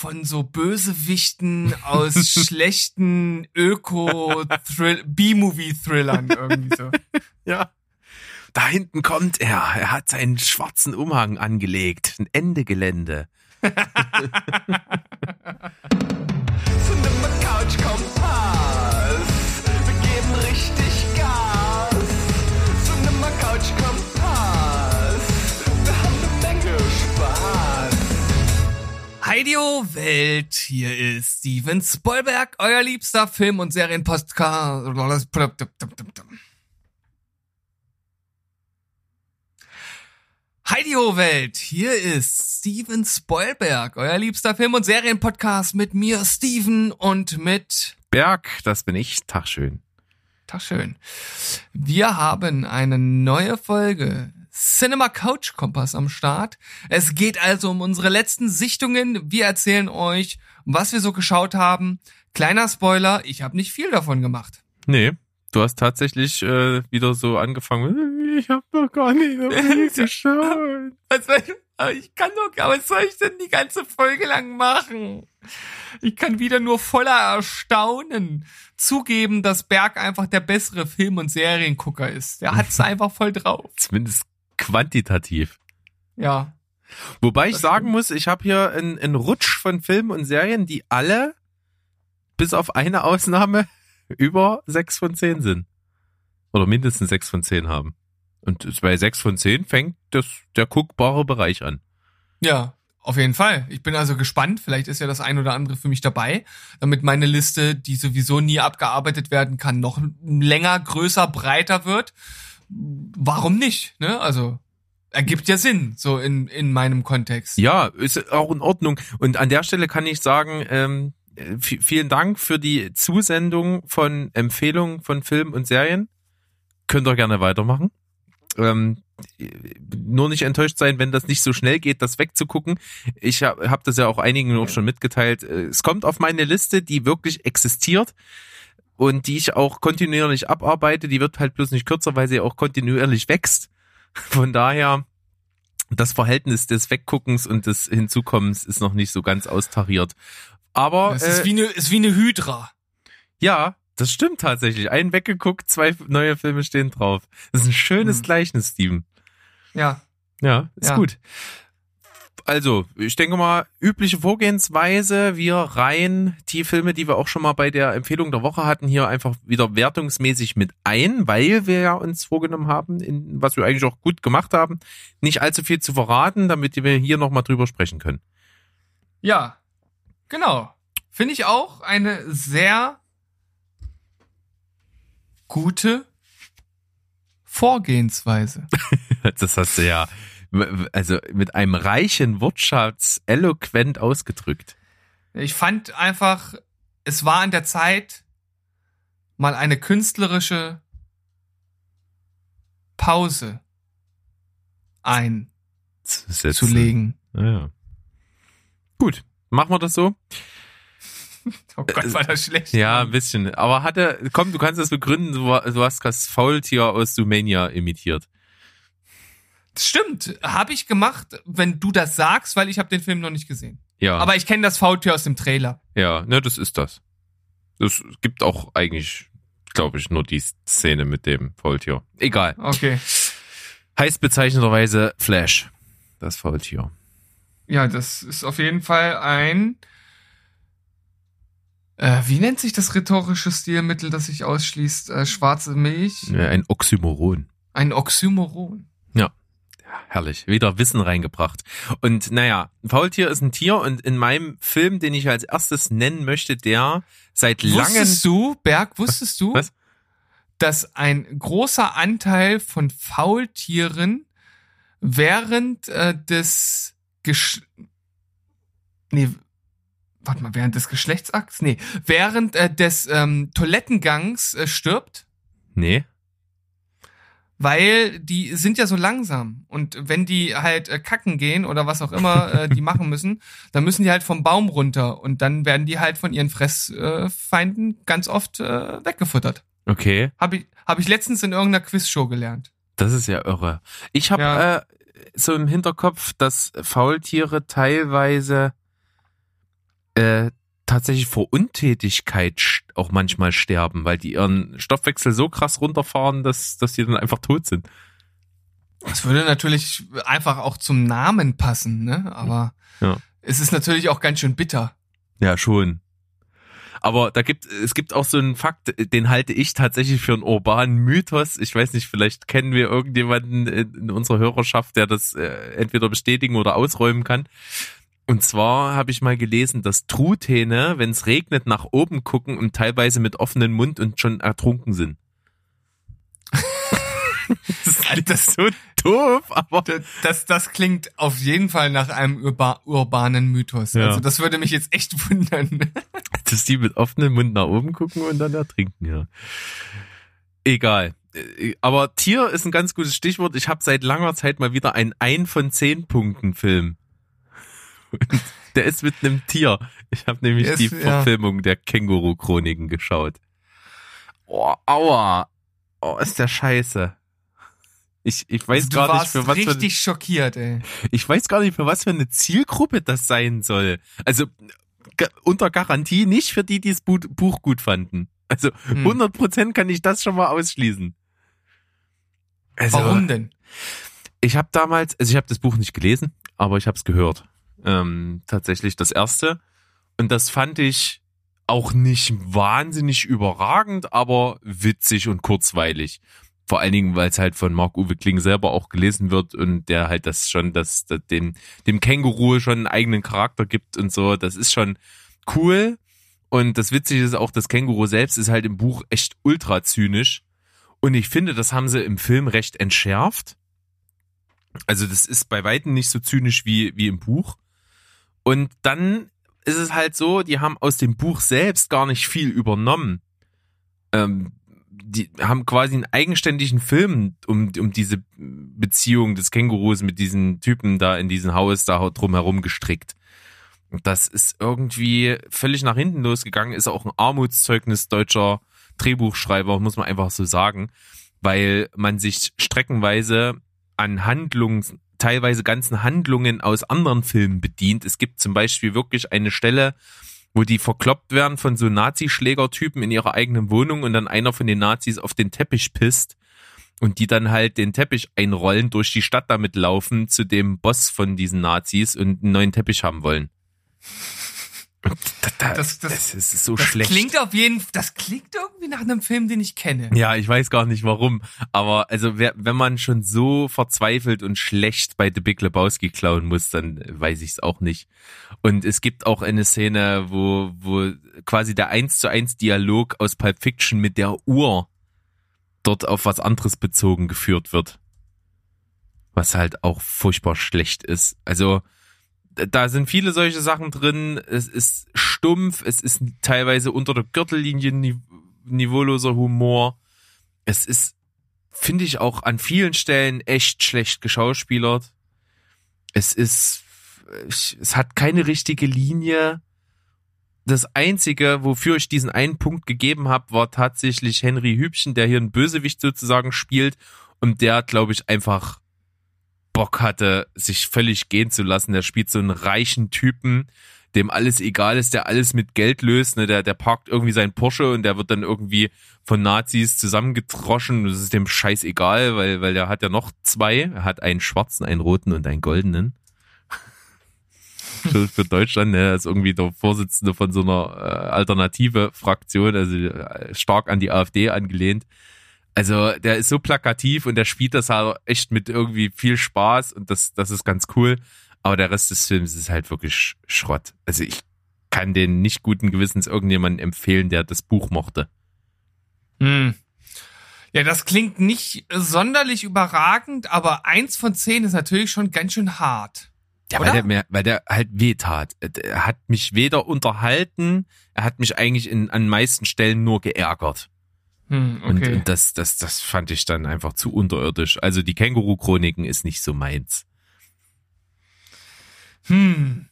von so Bösewichten aus schlechten Öko-B-Movie-Thrillern irgendwie so. Ja. Da hinten kommt er. Er hat seinen schwarzen Umhang angelegt. Ein Ende Gelände. Cinema Couch Kompass. Heidio Welt, hier ist Steven Spoilberg, euer liebster Film- und Serienpodcast. Heidio Welt, hier ist Steven Spoilberg, euer liebster Film- und Serienpodcast mit mir, Steven, und mit Berg, das bin ich. Tag schön. Tag schön. Wir haben eine neue Folge Cinema Couch Kompass am Start. Es geht also um unsere letzten Sichtungen. Wir erzählen euch, was wir so geschaut haben. Kleiner Spoiler, ich habe nicht viel davon gemacht. Nee, du hast tatsächlich äh, wieder so angefangen. Ich hab noch gar nicht so viel geschaut. Aber ich kann doch, aber was soll ich denn die ganze Folge lang machen? Ich kann wieder nur voller Erstaunen zugeben, dass Berg einfach der bessere Film- und Seriengucker ist. Der hat's einfach voll drauf. Zumindest quantitativ. Ja. Wobei ich sagen muss, ich habe hier einen, einen Rutsch von Filmen und Serien, die alle, bis auf eine Ausnahme, über sechs von zehn sind. Oder mindestens sechs von zehn haben. Und bei sechs von zehn fängt das, der guckbare Bereich an. Ja, auf jeden Fall. Ich bin also gespannt. Vielleicht ist ja das ein oder andere für mich dabei, damit meine Liste, die sowieso nie abgearbeitet werden kann, noch länger, größer, breiter wird. Warum nicht? Ne? Also ergibt ja Sinn, so in, in meinem Kontext. Ja, ist auch in Ordnung. Und an der Stelle kann ich sagen, ähm, vielen Dank für die Zusendung von Empfehlungen von Filmen und Serien. Könnt ihr gerne weitermachen. Ähm, nur nicht enttäuscht sein, wenn das nicht so schnell geht, das wegzugucken. Ich habe hab das ja auch einigen auch schon mitgeteilt. Äh, Es kommt auf meine Liste, die wirklich existiert und die ich auch kontinuierlich abarbeite. Die wird halt bloß nicht kürzer, weil sie auch kontinuierlich wächst. Von daher, das Verhältnis des Wegguckens und des Hinzukommens ist noch nicht so ganz austariert. Aber Es äh, ist wie eine, ist wie eine Hydra. ja, das stimmt tatsächlich. Einen weggeguckt, zwei neue Filme stehen drauf. Das ist ein schönes Hm. Gleichnis, Steven. Ja. Ja, ist Ja. gut. Also, ich denke mal, übliche Vorgehensweise. Wir reihen die Filme, die wir auch schon mal bei der Empfehlung der Woche hatten, hier einfach wieder wertungsmäßig mit ein, weil wir ja uns vorgenommen haben, in, was wir eigentlich auch gut gemacht haben, nicht allzu viel zu verraten, damit wir hier nochmal drüber sprechen können. Ja. Genau. Finde ich auch eine sehr gute Vorgehensweise. Das hast du ja, also mit einem reichen Wortschatz eloquent ausgedrückt. Ich fand einfach, es war an der Zeit, mal eine künstlerische Pause Zu einzulegen. Ja, ja. Gut, machen wir das so? Oh Gott, war das schlecht. Ja, ein bisschen. Aber hatte, komm, du kannst das begründen, du hast das Faultier aus Sumania imitiert. Stimmt, habe ich gemacht, wenn du das sagst, weil ich habe den Film noch nicht gesehen. Ja, Aber ich kenne das Faultier aus dem Trailer. ja, ne, das ist das. Es gibt auch eigentlich, glaube ich, nur die Szene mit dem Faultier. Egal. Okay. Heißt bezeichnenderweise Flash. Das Faultier. Ja, das ist auf jeden Fall ein. Äh, wie nennt sich das rhetorische Stilmittel, das sich ausschließt? Äh, schwarze Milch? Ja, ein Oxymoron. Ein Oxymoron. Herrlich, wieder Wissen reingebracht. Und naja, Faultier ist ein Tier und in meinem Film, den ich als erstes nennen möchte, der seit langem... Wusstest du, Berg, wusstest du, Was? dass ein großer Anteil von Faultieren während äh, des Gesch nee, warte mal, während des Geschlechtsakts? Nee, während äh, des ähm, Toilettengangs äh, stirbt? Nee. Weil die sind ja so langsam. Und wenn die halt äh, kacken gehen oder was auch immer äh, die machen müssen, dann müssen die halt vom Baum runter. Und dann werden die halt von ihren Fressfeinden äh, ganz oft äh, weggefuttert. Okay, Habe ich, hab ich letztens in irgendeiner Quizshow gelernt. das ist ja irre. Ich habe Ja. äh, so im Hinterkopf, dass Faultiere teilweise äh, tatsächlich vor Untätigkeit auch manchmal sterben, weil die ihren Stoffwechsel so krass runterfahren, dass, dass die dann einfach tot sind. Das würde natürlich einfach auch zum Namen passen, ne? Aber Ja. es ist natürlich auch ganz schön bitter. Ja, schon. Aber da gibt es gibt auch so einen Fakt, den halte ich tatsächlich für einen urbanen Mythos. Ich weiß nicht, vielleicht kennen wir irgendjemanden in in unserer Hörerschaft, der das äh, entweder bestätigen oder ausräumen kann. Und zwar habe ich mal gelesen, dass Truthähne, wenn es regnet, nach oben gucken und teilweise mit offenem Mund und schon ertrunken sind. das klingt Das- so doof, aber D- Das, das klingt auf jeden Fall nach einem urba urbanen Mythos. Ja. Also das würde mich jetzt echt wundern. dass die mit offenem Mund nach oben gucken und dann ertrinken, ja. Egal. Äh, Aber Tier ist ein ganz gutes Stichwort. Ich habe seit langer Zeit mal wieder einen ein von zehn Punkten Film. Der ist mit einem Tier. Ich habe nämlich Der die ist- ja. Verfilmung der Känguru-Chroniken geschaut. Oh, aua. Oh, ist der scheiße. Ich, ich weiß Also du gar nicht, für was für, richtig schockiert, ey. ich weiß gar nicht, für was für eine Zielgruppe das sein soll. Also unter Garantie nicht für die, die das Bu- Buch gut fanden. Also Hm. 100 Prozent kann ich das schon mal ausschließen. Also, Warum denn? Ich habe damals, also ich habe das Buch nicht gelesen, aber ich habe es gehört. Ähm, tatsächlich das erste. Und das fand ich auch nicht wahnsinnig überragend, aber witzig und kurzweilig. Vor allen Dingen, weil es halt von Marc-Uwe Kling selber auch gelesen wird und der halt das schon, das, das dem, dem Känguru schon einen eigenen Charakter gibt und so. Das ist schon cool. Und das Witzige ist auch, das Känguru selbst ist halt im Buch echt ultra zynisch. Und ich finde, das haben sie im Film recht entschärft. Also das ist bei weitem nicht so zynisch wie, wie im Buch. Und dann ist es halt so, die haben aus dem Buch selbst gar nicht viel übernommen. Ähm, die haben quasi einen eigenständigen Film um, um diese Beziehung des Kängurus mit diesen Typen da in diesem Haus da drumherum gestrickt. Und das ist irgendwie völlig nach hinten losgegangen, ist auch ein Armutszeugnis deutscher Drehbuchschreiber, muss man einfach so sagen, weil man sich streckenweise an Handlungen, teilweise ganzen Handlungen aus anderen Filmen bedient. Es gibt zum Beispiel wirklich eine Stelle, wo die verkloppt werden von so Nazischlägertypen in ihrer eigenen Wohnung und dann einer von den Nazis auf den Teppich pisst und die dann halt den Teppich einrollen, durch die Stadt damit laufen zu dem Boss von diesen Nazis und einen neuen Teppich haben wollen. Da, da, Das- das, das- ist so Das schlecht. klingt auf jeden das klingt irgendwie nach einem Film, den ich kenne. Ja, ich weiß gar nicht warum. Aber also wer, wenn man schon so verzweifelt und schlecht bei The Big Lebowski klauen muss, dann weiß ich es auch nicht. Und es gibt auch eine Szene, wo, wo quasi der eins zu eins Dialog aus Pulp Fiction mit der Uhr dort auf was anderes bezogen geführt wird. Was halt auch furchtbar schlecht ist. Also da sind viele solche Sachen drin. Es ist stumpf, es ist teilweise unter der Gürtellinie nive- niveauloser Humor. Es ist, finde ich, auch an vielen Stellen echt schlecht geschauspielert. Es ist, es hat keine richtige Linie. Das Einzige, wofür ich diesen einen Punkt gegeben habe, war tatsächlich Henry Hübchen, der hier einen Bösewicht sozusagen spielt und der, glaube ich, einfach Bock hatte, sich völlig gehen zu lassen. Der spielt so einen reichen Typen, dem alles egal ist, der alles mit Geld löst. Ne? Der, der parkt irgendwie seinen Porsche und der wird dann irgendwie von Nazis zusammengedroschen. Das ist dem scheiß egal, weil, weil der hat ja noch zwei. Er hat einen schwarzen, einen roten und einen goldenen. für, für Deutschland, ne? Er ist irgendwie der Vorsitzende von so einer äh, alternative Fraktion, also äh, stark an die AfD angelehnt. Also der ist so plakativ und der spielt das halt echt mit irgendwie viel Spaß und das, das ist ganz cool. Aber der Rest des Films ist halt wirklich Sch- Schrott. Also ich kann den nicht guten Gewissens irgendjemanden empfehlen, der das Buch mochte. Hm. Ja, das klingt nicht sonderlich überragend, aber eins von zehn ist natürlich schon ganz schön hart. Ja, weil der, mir, weil der halt weh tat. Er hat mich weder unterhalten, er hat mich eigentlich in, an meisten Stellen nur geärgert. Hm, Und, okay. und das, das, das fand ich dann einfach zu unterirdisch. Also die Känguru-Chroniken ist nicht so meins. Hm.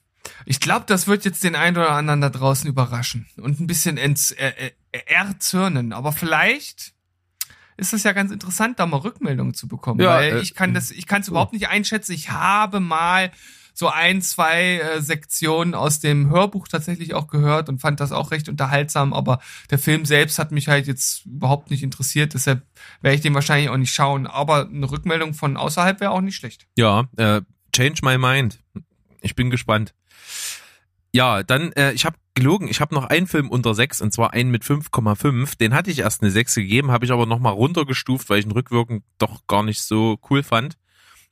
Ich glaube, das wird jetzt den einen oder anderen da draußen überraschen und ein bisschen ents, äh, äh, erzürnen. Aber vielleicht ist es ja ganz interessant, da mal Rückmeldungen zu bekommen. Ja, weil äh, ich kann das, ich kann es überhaupt nicht einschätzen. Ich habe mal so ein, zwei äh, Sektionen aus dem Hörbuch tatsächlich auch gehört und fand das auch recht unterhaltsam, aber der Film selbst hat mich halt jetzt überhaupt nicht interessiert, deshalb werde ich den wahrscheinlich auch nicht schauen, aber eine Rückmeldung von außerhalb wäre auch nicht schlecht. Ja, äh, change my mind. Ich bin gespannt. Ja, dann, äh, ich habe gelogen, ich habe noch einen Film unter 6 und zwar einen mit 5,5. Den hatte ich erst eine 6 gegeben, habe ich aber nochmal runtergestuft, weil ich ihn rückwirkend doch gar nicht so cool fand.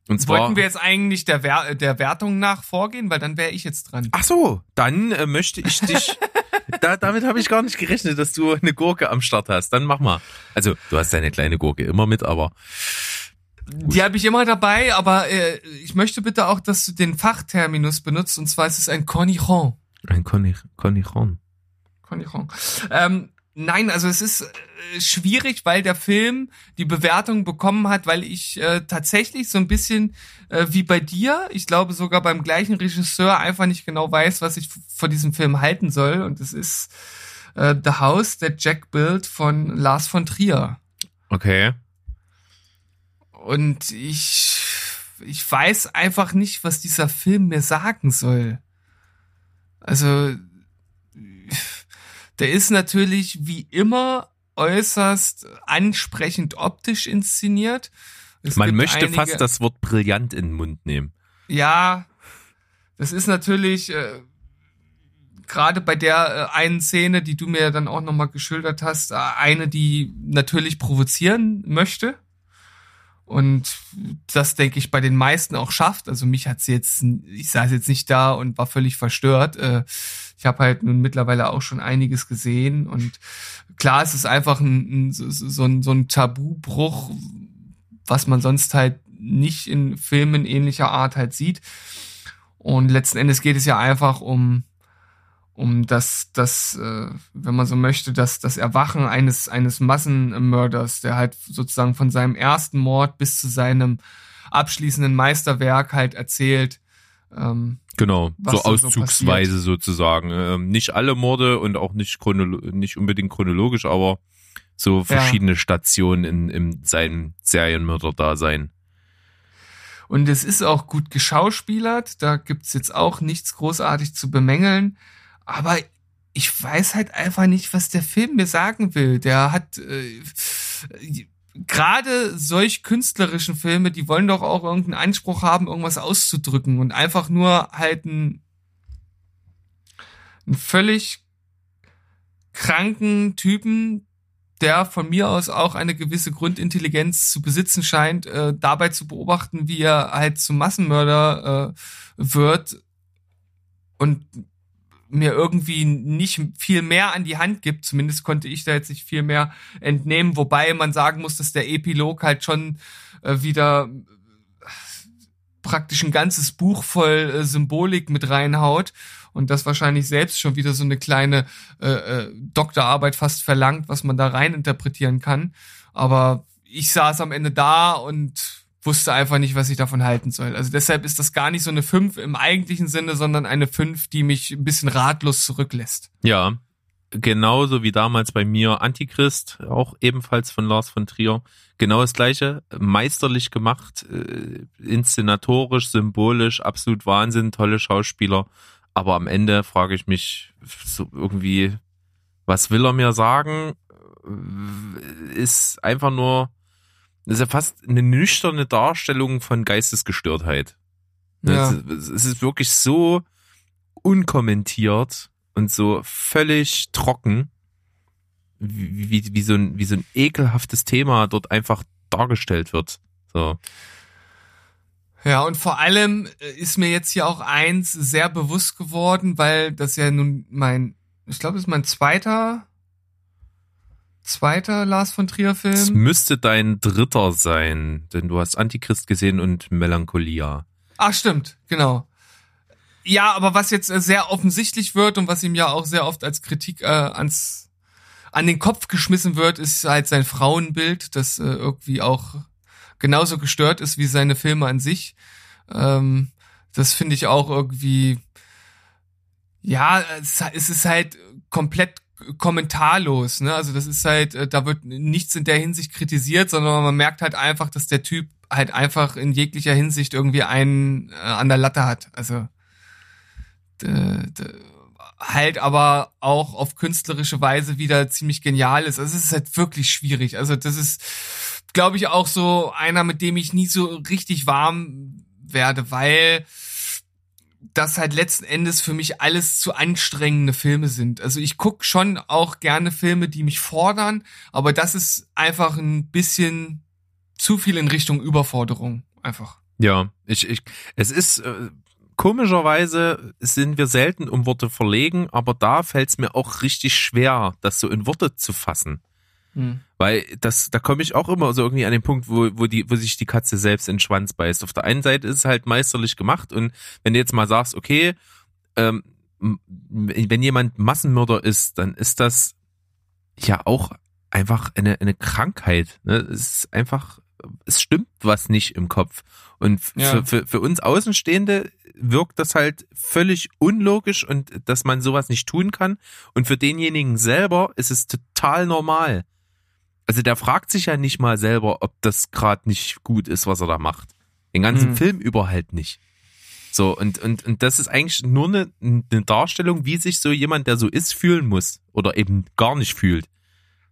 Und zwar, Wollten wir jetzt eigentlich der, Wer der Wertung nach vorgehen, weil dann wäre ich jetzt dran. Ach so, dann äh, möchte ich dich. da, damit habe ich gar nicht gerechnet, dass du eine Gurke am Start hast. Dann mach mal. Also, du hast deine kleine Gurke immer mit, aber Die habe ich immer dabei, aber äh, ich möchte bitte auch, dass du den Fachterminus benutzt, und zwar ist es ein Cornichon. ein Connichon. Cornichon. Ähm, nein, also es ist äh, schwierig, weil der Film die Bewertung bekommen hat, weil ich äh, tatsächlich so ein bisschen äh, wie bei dir, ich glaube sogar beim gleichen Regisseur einfach nicht genau weiß, was ich von diesem Film halten soll. Und es ist äh, The House That Jack Built von Lars von Trier. Okay. Und ich, ich weiß einfach nicht, was dieser Film mir sagen soll. Also, der ist natürlich wie immer äußerst ansprechend optisch inszeniert. Es Man möchte einige- fast das Wort brillant in den Mund nehmen. Ja, das ist natürlich äh, gerade bei der äh, einen Szene, die du mir dann auch nochmal geschildert hast, äh, eine, die natürlich provozieren möchte. Und das, denke ich, bei den meisten auch schafft. Also mich hat sie jetzt, ich saß jetzt nicht da und war völlig verstört. Äh, Ich habe halt nun mittlerweile auch schon einiges gesehen. Und klar, es ist einfach ein, ein, so, ein, so ein Tabubruch, was man sonst halt nicht in Filmen ähnlicher Art halt sieht. Und letzten Endes geht es ja einfach um um das, das, äh, wenn man so möchte, das, das Erwachen eines, eines Massenmörders, der halt sozusagen von seinem ersten Mord bis zu seinem abschließenden Meisterwerk halt erzählt. Ähm, Genau, so da so auszugsweise sozusagen. Ähm, nicht alle Morde und auch nicht, chronolo nicht unbedingt chronologisch, aber so verschiedene Stationen in, in seinem Serienmörder-Dasein. Und es ist auch gut geschauspielert, da gibt's jetzt auch nichts großartig zu bemängeln. Aber ich weiß halt einfach nicht, was der Film mir sagen will. Der hat äh, gerade solch künstlerischen Filme, die wollen doch auch irgendeinen Anspruch haben, irgendwas auszudrücken und einfach nur halt ein, einen völlig kranken Typen, der von mir aus auch eine gewisse Grundintelligenz zu besitzen scheint, äh, dabei zu beobachten, wie er halt zum Massenmörder äh, wird und mir irgendwie nicht viel mehr an die Hand gibt. Zumindest konnte ich da jetzt nicht viel mehr entnehmen, wobei man sagen muss, dass der Epilog halt schon äh, wieder praktisch ein ganzes Buch voll äh, Symbolik mit reinhaut und das wahrscheinlich selbst schon wieder so eine kleine äh, äh, Doktorarbeit fast verlangt, was man da rein interpretieren kann. Aber ich saß am Ende da und wusste einfach nicht, was ich davon halten soll. Also deshalb ist das gar nicht so eine 5 im eigentlichen Sinne, sondern eine 5, die mich ein bisschen ratlos zurücklässt. Ja, genauso wie damals bei mir Antichrist, auch ebenfalls von Lars von Trier. Genau das gleiche, meisterlich gemacht, äh, inszenatorisch, symbolisch, absolut Wahnsinn, tolle Schauspieler. Aber am Ende frage ich mich so irgendwie, was will er mir sagen? Ist einfach nur, ist ja fast eine nüchterne Darstellung von Geistesgestörtheit. Ja. Es, es ist wirklich so unkommentiert und so völlig trocken, wie, wie, wie, so ein, wie so ein ekelhaftes Thema dort einfach dargestellt wird. So. Ja, und vor allem äh, ist mir jetzt hier auch eins sehr bewusst geworden, weil das ja nun mein, ich glaube, das ist mein zweiter, zweiter Lars von Trier Es Film. müsste dein dritter sein, denn du hast Antichrist gesehen und Melancholia. Ach, stimmt, genau. Ja, aber was jetzt äh, sehr offensichtlich wird und was ihm ja auch sehr oft als Kritik äh, ans an den Kopf geschmissen wird, ist halt sein Frauenbild, das äh, irgendwie auch genauso gestört ist wie seine Filme an sich. Ähm, das finde ich auch irgendwie, ja, es, es ist halt komplett kommentarlos, ne? Also das ist halt, äh, da wird nichts in der Hinsicht kritisiert, sondern man merkt halt einfach, dass der Typ halt einfach in jeglicher Hinsicht irgendwie einen äh, an der Latte hat. Also halt aber auch auf künstlerische Weise wieder ziemlich genial ist. Also es ist halt wirklich schwierig. Also das ist, glaube ich, auch so einer, mit dem ich nie so richtig warm werde, weil das halt letzten Endes für mich alles zu anstrengende Filme sind. Also ich guck schon auch gerne Filme, die mich fordern, aber das ist einfach ein bisschen zu viel in Richtung Überforderung. Einfach. Ja, ich, ich, es ist, äh, komischerweise sind wir selten um Worte verlegen, aber da fällt es mir auch richtig schwer, das so in Worte zu fassen. Weil das, da komme ich auch immer so irgendwie an den Punkt, wo, wo die, wo sich die Katze selbst in den Schwanz beißt. Auf der einen Seite ist es halt meisterlich gemacht und wenn du jetzt mal sagst, okay, ähm, wenn jemand Massenmörder ist, dann ist das ja auch einfach eine, eine Krankheit. Ne? Es ist einfach, es stimmt was nicht im Kopf. Und Ja. für, für, für uns Außenstehende wirkt das halt völlig unlogisch und dass man sowas nicht tun kann. Und für denjenigen selber ist es total normal. Also der fragt sich ja nicht mal selber, ob das gerade nicht gut ist, was er da macht. Den ganzen Hm. Film über halt nicht. So, und, und, und das ist eigentlich nur eine, eine Darstellung, wie sich so jemand, der so ist, fühlen muss. Oder eben gar nicht fühlt.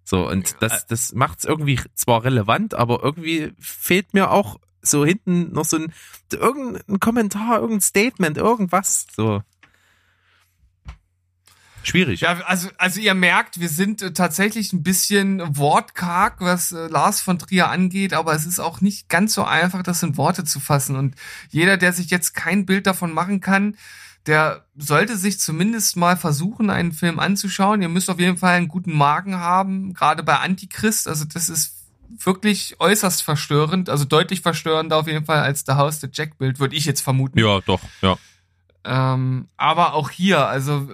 So, und das, das macht es irgendwie zwar relevant, aber irgendwie fehlt mir auch so hinten noch so ein, irgendein Kommentar, irgendein Statement, irgendwas. So. Schwierig. Ja, also, also ihr merkt, wir sind äh, tatsächlich ein bisschen wortkarg, was äh, Lars von Trier angeht, aber es ist auch nicht ganz so einfach, das in Worte zu fassen. Und jeder, der sich jetzt kein Bild davon machen kann, der sollte sich zumindest mal versuchen, einen Film anzuschauen. Ihr müsst auf jeden Fall einen guten Magen haben, gerade bei Antichrist. Also das ist wirklich äußerst verstörend, also deutlich verstörender auf jeden Fall als der Haus der Jack-Bild, würde ich jetzt vermuten. Ja, doch, ja. Ähm, aber auch hier, also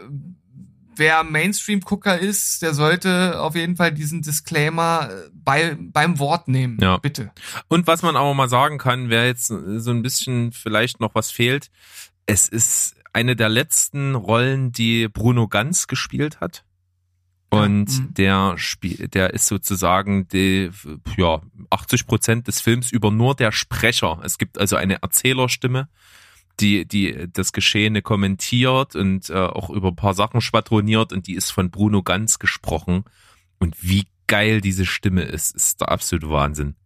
wer Mainstream-Gucker ist, der sollte auf jeden Fall diesen Disclaimer äh, bei, beim Wort nehmen. Ja. Bitte. Und was man aber mal sagen kann, wer jetzt so ein bisschen vielleicht noch was fehlt, es ist eine der letzten Rollen, die Bruno Ganz gespielt hat. Und mhm. der Spiel, der ist sozusagen die, ja, 80 Prozent des Films über nur der Sprecher. Es gibt also eine Erzählerstimme, die, die das Geschehene kommentiert und äh, auch über ein paar Sachen schwadroniert und die ist von Bruno Ganz gesprochen. Und wie geil diese Stimme ist, ist der absolute Wahnsinn.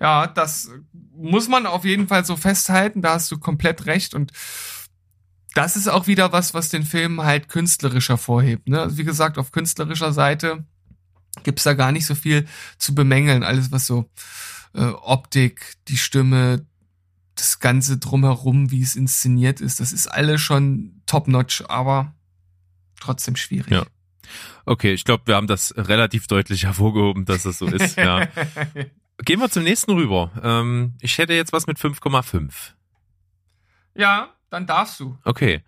Ja, das muss man auf jeden Fall so festhalten, da hast du komplett recht und das ist auch wieder was, was den Film halt künstlerischer vorhebt. Ne? Also wie gesagt, auf künstlerischer Seite gibt's da gar nicht so viel zu bemängeln. Alles, was so äh, Optik, die Stimme, das Ganze drumherum, wie es inszeniert ist, das ist alles schon top-notch, aber trotzdem schwierig. Ja. Okay, ich glaube, wir haben das relativ deutlich hervorgehoben, dass das so ist. Ja. Gehen wir zum nächsten rüber. Ähm, ich hätte jetzt was mit 5,5. ja, dann darfst du. Okay.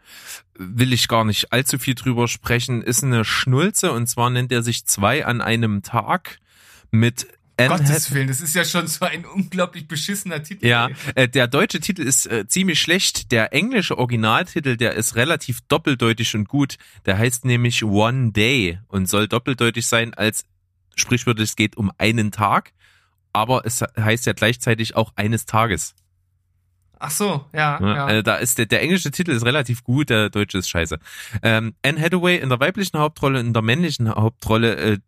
Will ich gar nicht allzu viel drüber sprechen. Ist eine Schnulze und zwar nennt er sich zwei an einem Tag mit Gottes Willen, das ist ja schon so ein unglaublich beschissener Titel. Ja, äh, der deutsche Titel ist äh, ziemlich schlecht. Der englische Originaltitel, der ist relativ doppeldeutig und gut. Der heißt nämlich One Day und soll doppeldeutig sein als sprichwörtlich es geht um einen Tag, aber es heißt ja gleichzeitig auch eines Tages. Ach so, ja, ja. Also da ist der, der englische Titel ist relativ gut, der deutsche ist scheiße. Ähm, Anne Hathaway in der weiblichen Hauptrolle, in der männlichen Hauptrolle äh,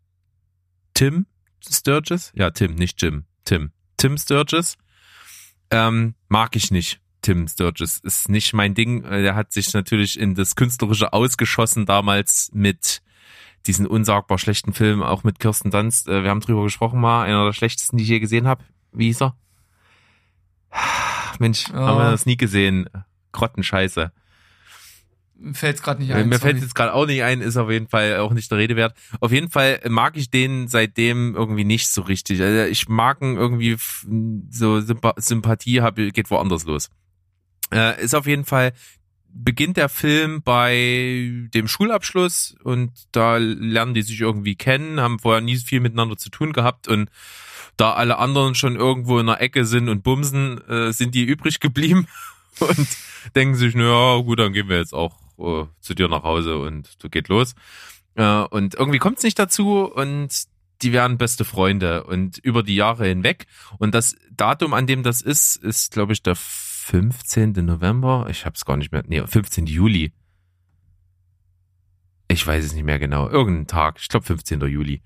Tim Sturges? Ja, Tim, nicht Jim. Tim. Tim Sturges. Ähm, mag ich nicht. Tim Sturges ist nicht mein Ding. Äh, Der hat sich natürlich in das Künstlerische ausgeschossen damals mit diesen unsagbar schlechten Film, auch mit Kirsten Dunst. Äh, Wir haben drüber gesprochen mal, einer der schlechtesten, die ich je gesehen habe. Wie hieß er? Mensch, Oh. haben wir das nie gesehen. Grottenscheiße. Fällt's gerade nicht Äh, ein. Mir fällt jetzt gerade auch nicht ein, ist auf jeden Fall auch nicht der Rede wert. Auf jeden Fall mag ich den seitdem irgendwie nicht so richtig. Also ich mag ihn irgendwie so Sympa Sympathie habe geht woanders los. Äh, ist auf jeden Fall beginnt der Film bei dem Schulabschluss und da lernen die sich irgendwie kennen, haben vorher nie viel miteinander zu tun gehabt und da alle anderen schon irgendwo in der Ecke sind und bumsen, äh, sind die übrig geblieben und denken sich, naja, gut, dann gehen wir jetzt auch äh, zu dir nach Hause und du geht los. Äh, und irgendwie kommt es nicht dazu und die wären beste Freunde und über die Jahre hinweg. Und das Datum, an dem das ist, ist, glaube ich, der 15. November. Ich habe es gar nicht mehr. Nee, 15. Juli. Ich weiß es nicht mehr genau. Irgendein Tag. Ich glaube 15. Juli.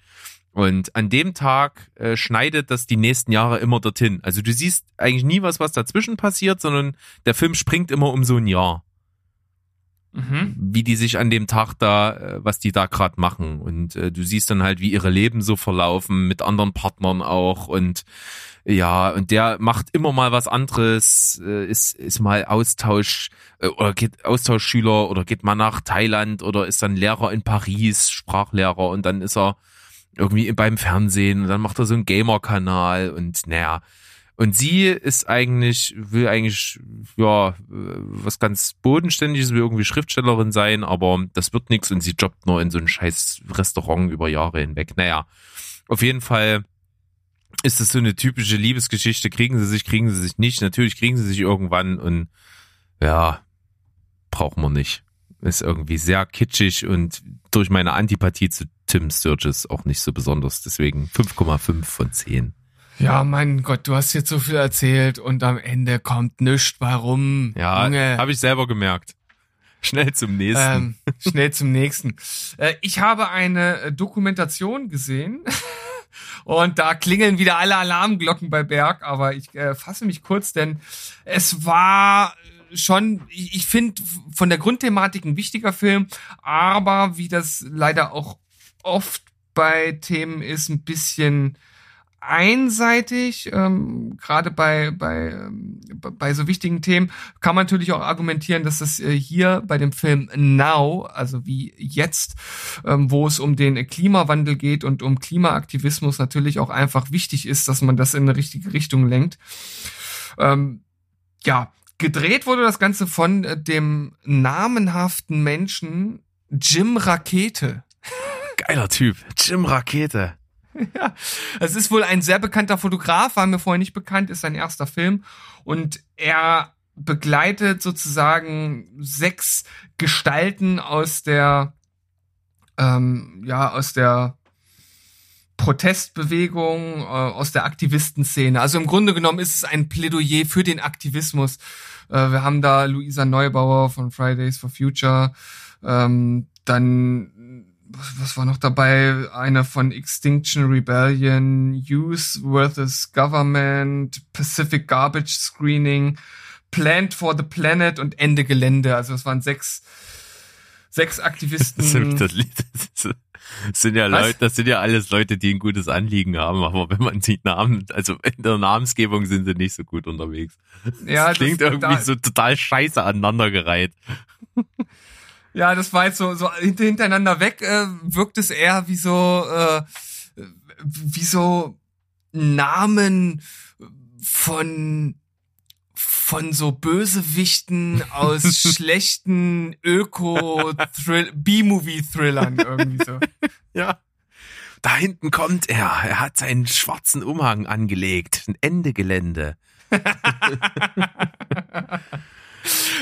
Und an dem Tag äh, schneidet das die nächsten Jahre immer dorthin. Also du siehst eigentlich nie was, was dazwischen passiert, sondern der Film springt immer um so ein Jahr. Mhm. Wie die sich an dem Tag da, äh, was die da gerade machen. Und äh, du siehst dann halt, wie ihre Leben so verlaufen, mit anderen Partnern auch. Und ja, und der macht immer mal was anderes, äh, ist, ist mal Austausch äh, oder geht Austauschschüler oder geht mal nach Thailand oder ist dann Lehrer in Paris, Sprachlehrer und dann ist er irgendwie beim Fernsehen und dann macht er so einen Gamer-Kanal und naja. Und sie ist eigentlich, will eigentlich, ja, was ganz Bodenständiges, will irgendwie Schriftstellerin sein, aber das wird nix und sie jobbt nur in so ein scheiß Restaurant über Jahre hinweg. Naja, auf jeden Fall ist das so eine typische Liebesgeschichte. Kriegen sie sich, kriegen sie sich nicht. Natürlich kriegen sie sich irgendwann und ja, brauchen wir nicht. Ist irgendwie sehr kitschig und durch meine Antipathie zu Tim Sturges auch nicht so besonders. Deswegen 5,5 von 10. Ja, mein Gott, du hast jetzt so viel erzählt und am Ende kommt nichts. Warum? Ja, Junge. habe ich selber gemerkt. Schnell zum nächsten. Ähm, schnell zum nächsten. Äh, ich habe eine äh, Dokumentation gesehen und da klingeln wieder alle Alarmglocken bei Berg, aber ich äh, fasse mich kurz, denn es war schon, ich, ich finde von der Grundthematik ein wichtiger Film, aber wie das leider auch oft bei Themen ist, ein bisschen einseitig, ähm, gerade bei, bei, ähm, bei so wichtigen Themen, kann man natürlich auch argumentieren, dass das äh, hier bei dem Film Now, also wie jetzt, ähm, wo es um den Klimawandel geht und um Klimaaktivismus natürlich auch einfach wichtig ist, dass man das in eine richtige Richtung lenkt. Ähm, ja, gedreht wurde das Ganze von äh, dem namenhaften Menschen Jim Rakete. Geiler Typ. Jim Rakete. Ja, es ist wohl ein sehr bekannter Fotograf, war mir vorher nicht bekannt, ist sein erster Film und er begleitet sozusagen sechs Gestalten aus der ähm, ja aus der Protestbewegung, äh, aus der Aktivistenszene. Also im Grunde genommen ist es ein Plädoyer für den Aktivismus. Äh, wir haben da Luisa Neubauer von Fridays for Future, ähm, dann was, war noch dabei? Einer von Extinction Rebellion, Youth versus Government, Pacific Garbage Screening, Plant for the Planet und Ende Gelände. Also es waren sechs, sechs Aktivisten. Das sind ja? Leute, das sind ja alles Leute, die ein gutes Anliegen haben, aber wenn man die Namen, also in der Namensgebung sind sie nicht so gut unterwegs. Ja, das klingt das- irgendwie da- so total scheiße aneinandergereiht. Ja, das war jetzt so, so hint- hintereinander weg, äh, wirkt es eher wie so, äh, wie so Namen von von so Bösewichten aus schlechten Öko-B-Movie-Thrillern irgendwie so. Ja. Da hinten kommt er. Er hat seinen schwarzen Umhang angelegt. Ein Ende Gelände.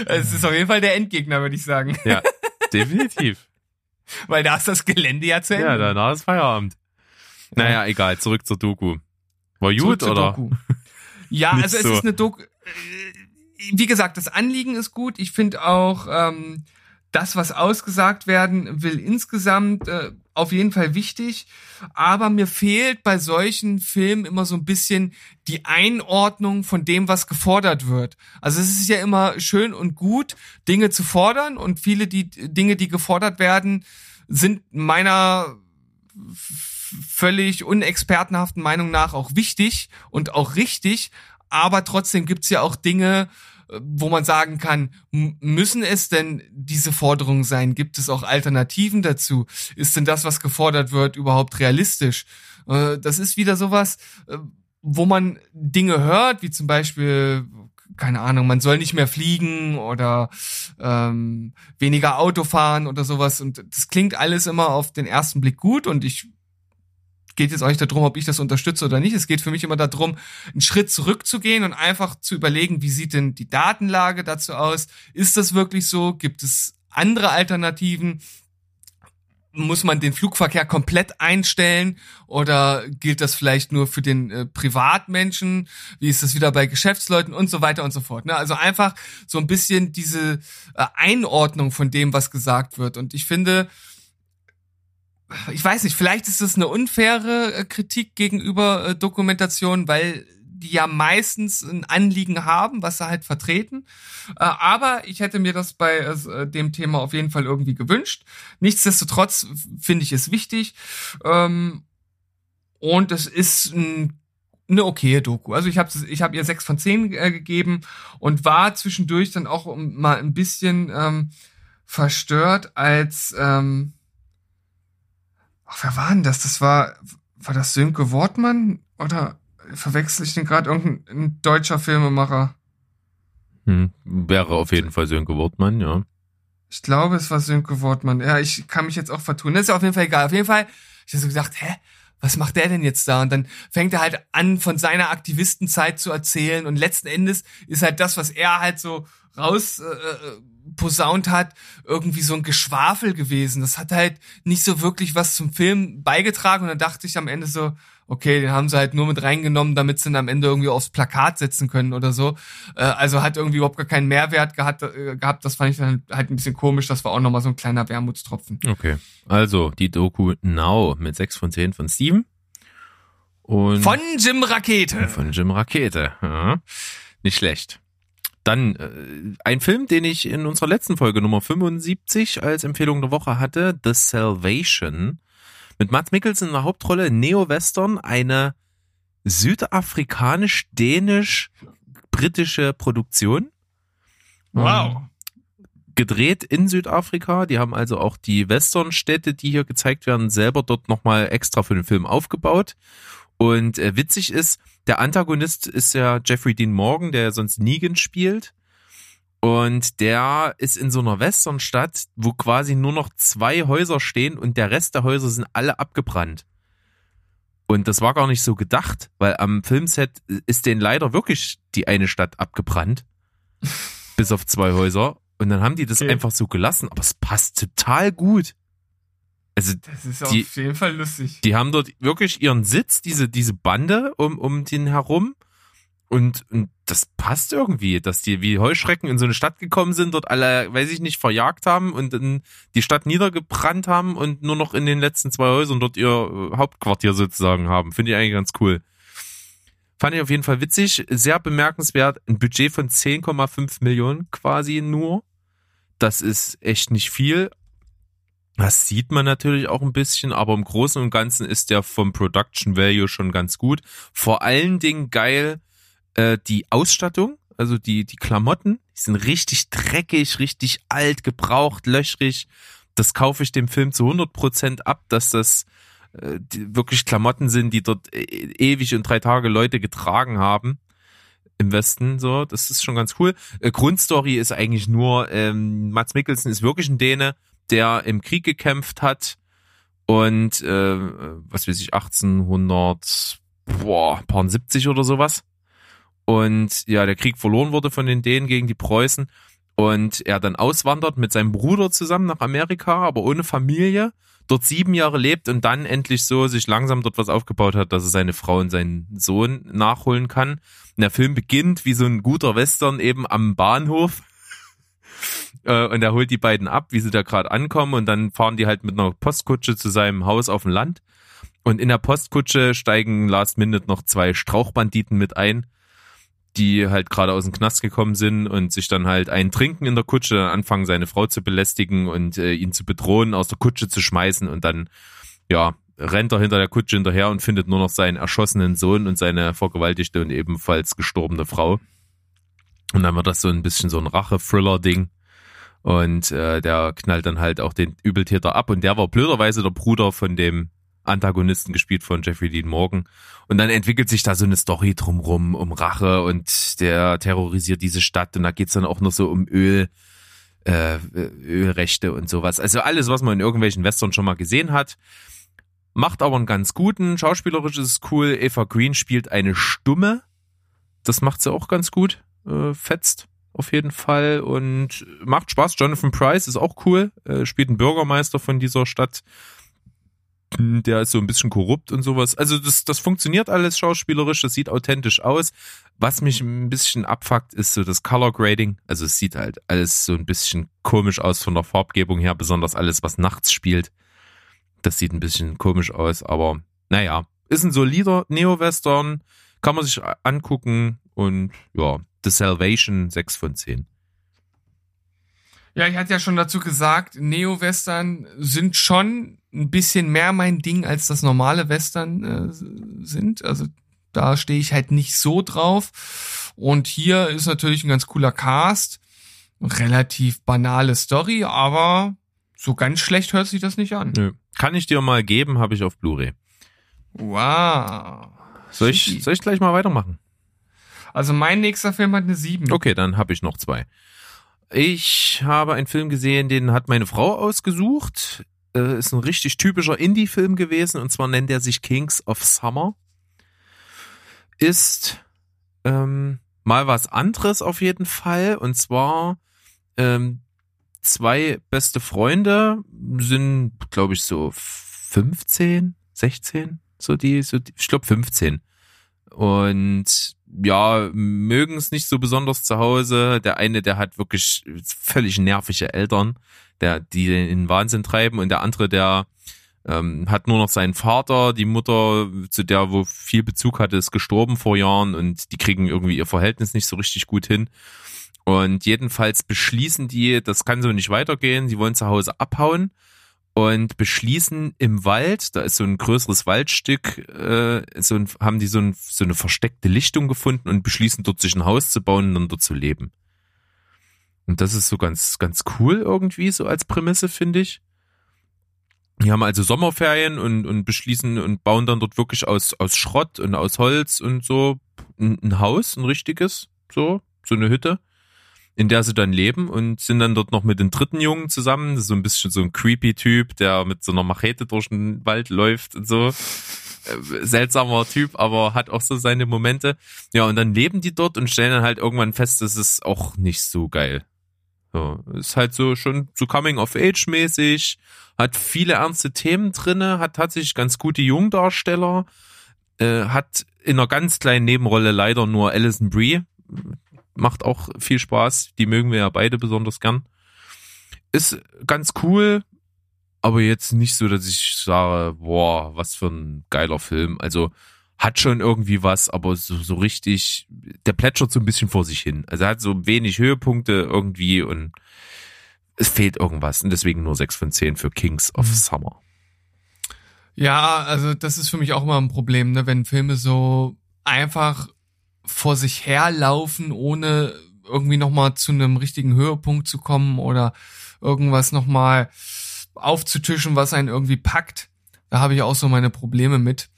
Es ist auf jeden Fall der Endgegner, würde ich sagen. Ja, definitiv. Weil da ist das Gelände ja zu Ende. Ja, danach ist Feierabend. Naja, egal, zurück zur Doku. War gut, oder? Doku. Ja, also es so. ist eine Doku. äh, Wie gesagt, das Anliegen ist gut. Ich finde auch ähm, das, was ausgesagt werden will, insgesamt äh, auf jeden Fall wichtig. Aber mir fehlt bei solchen Filmen immer so ein bisschen die Einordnung von dem, was gefordert wird. Also es ist ja immer schön und gut, Dinge zu fordern und viele die Dinge, die gefordert werden, sind meiner völlig unexpertenhaften Meinung nach auch wichtig und auch richtig, aber trotzdem gibt's ja auch Dinge, wo man sagen kann, müssen es denn diese Forderungen sein? Gibt es auch Alternativen dazu? Ist denn das, was gefordert wird, überhaupt realistisch? Äh, Das ist wieder sowas, äh, wo man Dinge hört, wie zum Beispiel, keine Ahnung, man soll nicht mehr fliegen oder ähm, weniger Auto fahren oder sowas. Und das klingt alles immer auf den ersten Blick gut und ich geht jetzt nicht darum, ob ich das unterstütze oder nicht. Es geht für mich immer darum, einen Schritt zurückzugehen und einfach zu überlegen, wie sieht denn die Datenlage dazu aus? Ist das wirklich so? Gibt es andere Alternativen? muss man den Flugverkehr komplett einstellen oder gilt das vielleicht nur für den äh, Privatmenschen? Wie ist das wieder bei Geschäftsleuten und so weiter und so fort? Ne? Also einfach so ein bisschen diese äh, Einordnung von dem, was gesagt wird. Und ich finde, ich weiß nicht, vielleicht ist das eine unfaire äh, Kritik gegenüber äh, Dokumentation, weil die ja meistens ein Anliegen haben, was sie halt vertreten. Äh, aber ich hätte mir das bei dem Thema auf jeden Fall irgendwie gewünscht. Nichtsdestotrotz finde ich es wichtig. Ähm, und es ist ein eine okaye Doku. Also ich habe ich hab ihr sechs von zehn äh, gegeben und war zwischendurch dann auch mal ein bisschen ähm, verstört, als ähm, ach, wer war denn das? Das war war das Sönke Wortmann oder verwechsel ich den gerade irgendein deutscher Filmemacher? Hm, wäre auf jeden Fall Sönke Wortmann, ja. Ich glaube, es war Sönke Wortmann. Ja, ich kann mich jetzt auch vertun. Das ist ja auf jeden Fall egal. Auf jeden Fall, ich habe so gedacht, hä, was macht der denn jetzt da? Und dann fängt er halt an, von seiner Aktivistenzeit zu erzählen. Und letzten Endes ist halt das, was er halt so raus äh, äh posaunt hat, irgendwie so ein Geschwafel gewesen. Das hat halt nicht so wirklich was zum Film beigetragen. Und dann dachte ich am Ende so, okay, den haben sie halt nur mit reingenommen, damit sie ihn am Ende irgendwie aufs Plakat setzen können oder so. Äh, also hat irgendwie überhaupt gar keinen Mehrwert gehabt, äh, gehabt. Das fand ich dann halt ein bisschen komisch. Das war auch nochmal so ein kleiner Wermutstropfen. Okay. Also die Doku Now mit 6 von 10 von Steven. Und von Jim Rakete. Von Jim Rakete. Ja. Nicht schlecht. Dann äh, ein Film, den ich in unserer letzten Folge Nummer 75 als Empfehlung der Woche hatte, The Salvation. Mit Mats Mikkelsen in der Hauptrolle, Neo-Western, eine südafrikanisch-dänisch-britische Produktion. Wow. Gedreht in Südafrika. Die haben also auch die Westernstädte, die hier gezeigt werden, selber dort nochmal extra für den Film aufgebaut. Und äh, witzig ist, der Antagonist ist ja Jeffrey Dean Morgan, der sonst Negan spielt. Und der ist in so einer Westernstadt, wo quasi nur noch zwei Häuser stehen und der Rest der Häuser sind alle abgebrannt. Und das war gar nicht so gedacht, weil am Filmset ist denen leider wirklich die eine Stadt abgebrannt. bis auf zwei Häuser. Und dann haben die das okay. einfach so gelassen, aber es passt total gut. Also das ist die, auf jeden Fall lustig. Die haben dort wirklich ihren Sitz, diese, diese Bande um, um den herum. Und, und das passt irgendwie, dass die wie Heuschrecken in so eine Stadt gekommen sind, dort alle, weiß ich nicht, verjagt haben und dann die Stadt niedergebrannt haben und nur noch in den letzten zwei Häusern dort ihr äh, Hauptquartier sozusagen haben. Finde ich eigentlich ganz cool. Fand ich auf jeden Fall witzig, sehr bemerkenswert. Ein Budget von 10,5 Millionen quasi nur. Das ist echt nicht viel. Das sieht man natürlich auch ein bisschen, aber im Großen und Ganzen ist der vom Production Value schon ganz gut. Vor allen Dingen geil, äh, die Ausstattung, also die, die Klamotten, die sind richtig dreckig, richtig alt, gebraucht, löchrig. Das kaufe ich dem Film zu 100 Prozent ab, dass das äh, wirklich Klamotten sind, die dort e ewig und drei Tage Leute getragen haben im Westen, so, das ist schon ganz cool. Äh, Grundstory ist eigentlich nur, ähm, Mats Mikkelsen ist wirklich ein Däne, der im Krieg gekämpft hat und, äh, was weiß ich, 1800, boah, 70 oder sowas und ja, der Krieg verloren wurde von den Dänen gegen die Preußen und er dann auswandert mit seinem Bruder zusammen nach Amerika, aber ohne Familie, dort sieben Jahre lebt und dann endlich so sich langsam dort was aufgebaut hat, dass er seine Frau und seinen Sohn nachholen kann. Und der Film beginnt wie so ein guter Western eben am Bahnhof. Äh, und er holt die beiden ab, wie sie da gerade ankommen und dann fahren die halt mit einer Postkutsche zu seinem Haus auf dem Land. Und in der Postkutsche steigen last minute noch zwei Strauchbanditen mit ein die halt gerade aus dem Knast gekommen sind und sich dann halt einen trinken in der Kutsche, dann anfangen seine Frau zu belästigen und äh, ihn zu bedrohen, aus der Kutsche zu schmeißen und dann, ja, rennt er hinter der Kutsche hinterher und findet nur noch seinen erschossenen Sohn und seine vergewaltigte und ebenfalls gestorbene Frau. Und dann wird das so ein bisschen so ein Rache-Thriller-Ding. Und äh, der knallt dann halt auch den Übeltäter ab. Und der war blöderweise der Bruder von dem Antagonisten gespielt von Jeffrey Dean Morgan. Und dann entwickelt sich da so eine Story drumrum, um Rache und der terrorisiert diese Stadt und da geht's dann auch noch so um Öl, äh, Ölrechte und sowas. Also alles, was man in irgendwelchen Western schon mal gesehen hat. Macht aber einen ganz guten. Schauspielerisch ist cool. Eva Green spielt eine Stumme. Das macht sie auch ganz gut. Äh, fetzt. Auf jeden Fall und macht Spaß. Jonathan Price ist auch cool, äh, spielt einen Bürgermeister von dieser Stadt. Der ist so ein bisschen korrupt und sowas. Also das, das funktioniert alles schauspielerisch, das sieht authentisch aus. Was mich ein bisschen abfuckt, ist so das Color Grading. Also es sieht halt alles so ein bisschen komisch aus von der Farbgebung her, besonders alles, was nachts spielt. Das sieht ein bisschen komisch aus, aber naja, ist ein solider Neo-Western, kann man sich angucken und ja, The Salvation 6 von 10. Ja, ich hatte ja schon dazu gesagt, Neo-Western sind schon ein bisschen mehr mein Ding, als das normale Western äh, sind. Also da stehe ich halt nicht so drauf. Und hier ist natürlich ein ganz cooler Cast. Relativ banale Story, aber so ganz schlecht hört sich das nicht an. Nö. Kann ich dir mal geben, habe ich auf Blu-ray. Wow. Soll ich, soll ich gleich mal weitermachen? Also mein nächster Film hat eine 7. Okay, dann habe ich noch zwei. Ich habe einen Film gesehen, den hat meine Frau ausgesucht. Äh, ist ein richtig typischer Indie-Film gewesen und zwar nennt er sich Kings of Summer. Ist ähm, mal was anderes auf jeden Fall und zwar ähm, zwei beste Freunde sind, glaube ich, so 15, 16, so die, so die, ich glaube 15 und ja, mögen es nicht so besonders zu Hause. Der eine, der hat wirklich völlig nervige Eltern, der, die den in Wahnsinn treiben. Und der andere, der ähm, hat nur noch seinen Vater, die Mutter, zu der wo viel Bezug hatte, ist gestorben vor Jahren. Und die kriegen irgendwie ihr Verhältnis nicht so richtig gut hin. Und jedenfalls beschließen die, das kann so nicht weitergehen, sie wollen zu Hause abhauen und beschließen im Wald, da ist so ein größeres Waldstück, äh, so ein, haben die so, ein, so eine versteckte Lichtung gefunden und beschließen dort sich ein Haus zu bauen und dann dort zu leben. Und das ist so ganz, ganz cool irgendwie, so als Prämisse, finde ich. Die haben also Sommerferien und, und beschließen und bauen dann dort wirklich aus, aus Schrott und aus Holz und so ein, ein Haus, ein richtiges, so, so eine Hütte in der sie dann leben und sind dann dort noch mit den dritten Jungen zusammen. So ein bisschen so ein creepy Typ, der mit so einer Machete durch den Wald läuft und so. Äh, seltsamer Typ, aber hat auch so seine Momente. Ja, und dann leben die dort und stellen dann halt irgendwann fest, das ist auch nicht so geil. So, ist halt so schon so Coming of Age mäßig, hat viele ernste Themen drinne, hat tatsächlich ganz gute Jungdarsteller, äh, hat in einer ganz kleinen Nebenrolle leider nur Alison Brie, macht auch viel Spaß. Die mögen wir ja beide besonders gern. Ist ganz cool, aber jetzt nicht so, dass ich sage, boah, was für ein geiler Film. Also hat schon irgendwie was, aber so, so richtig, der plätschert so ein bisschen vor sich hin. Also hat so wenig Höhepunkte irgendwie und es fehlt irgendwas. Und deswegen nur 6 von 10 für Kings of mhm. Summer. Ja, also das ist für mich auch immer ein Problem, ne, wenn Filme so einfach vor sich herlaufen, ohne irgendwie nochmal zu einem richtigen Höhepunkt zu kommen oder irgendwas nochmal aufzutischen, was einen irgendwie packt. Da habe ich auch so meine Probleme mit.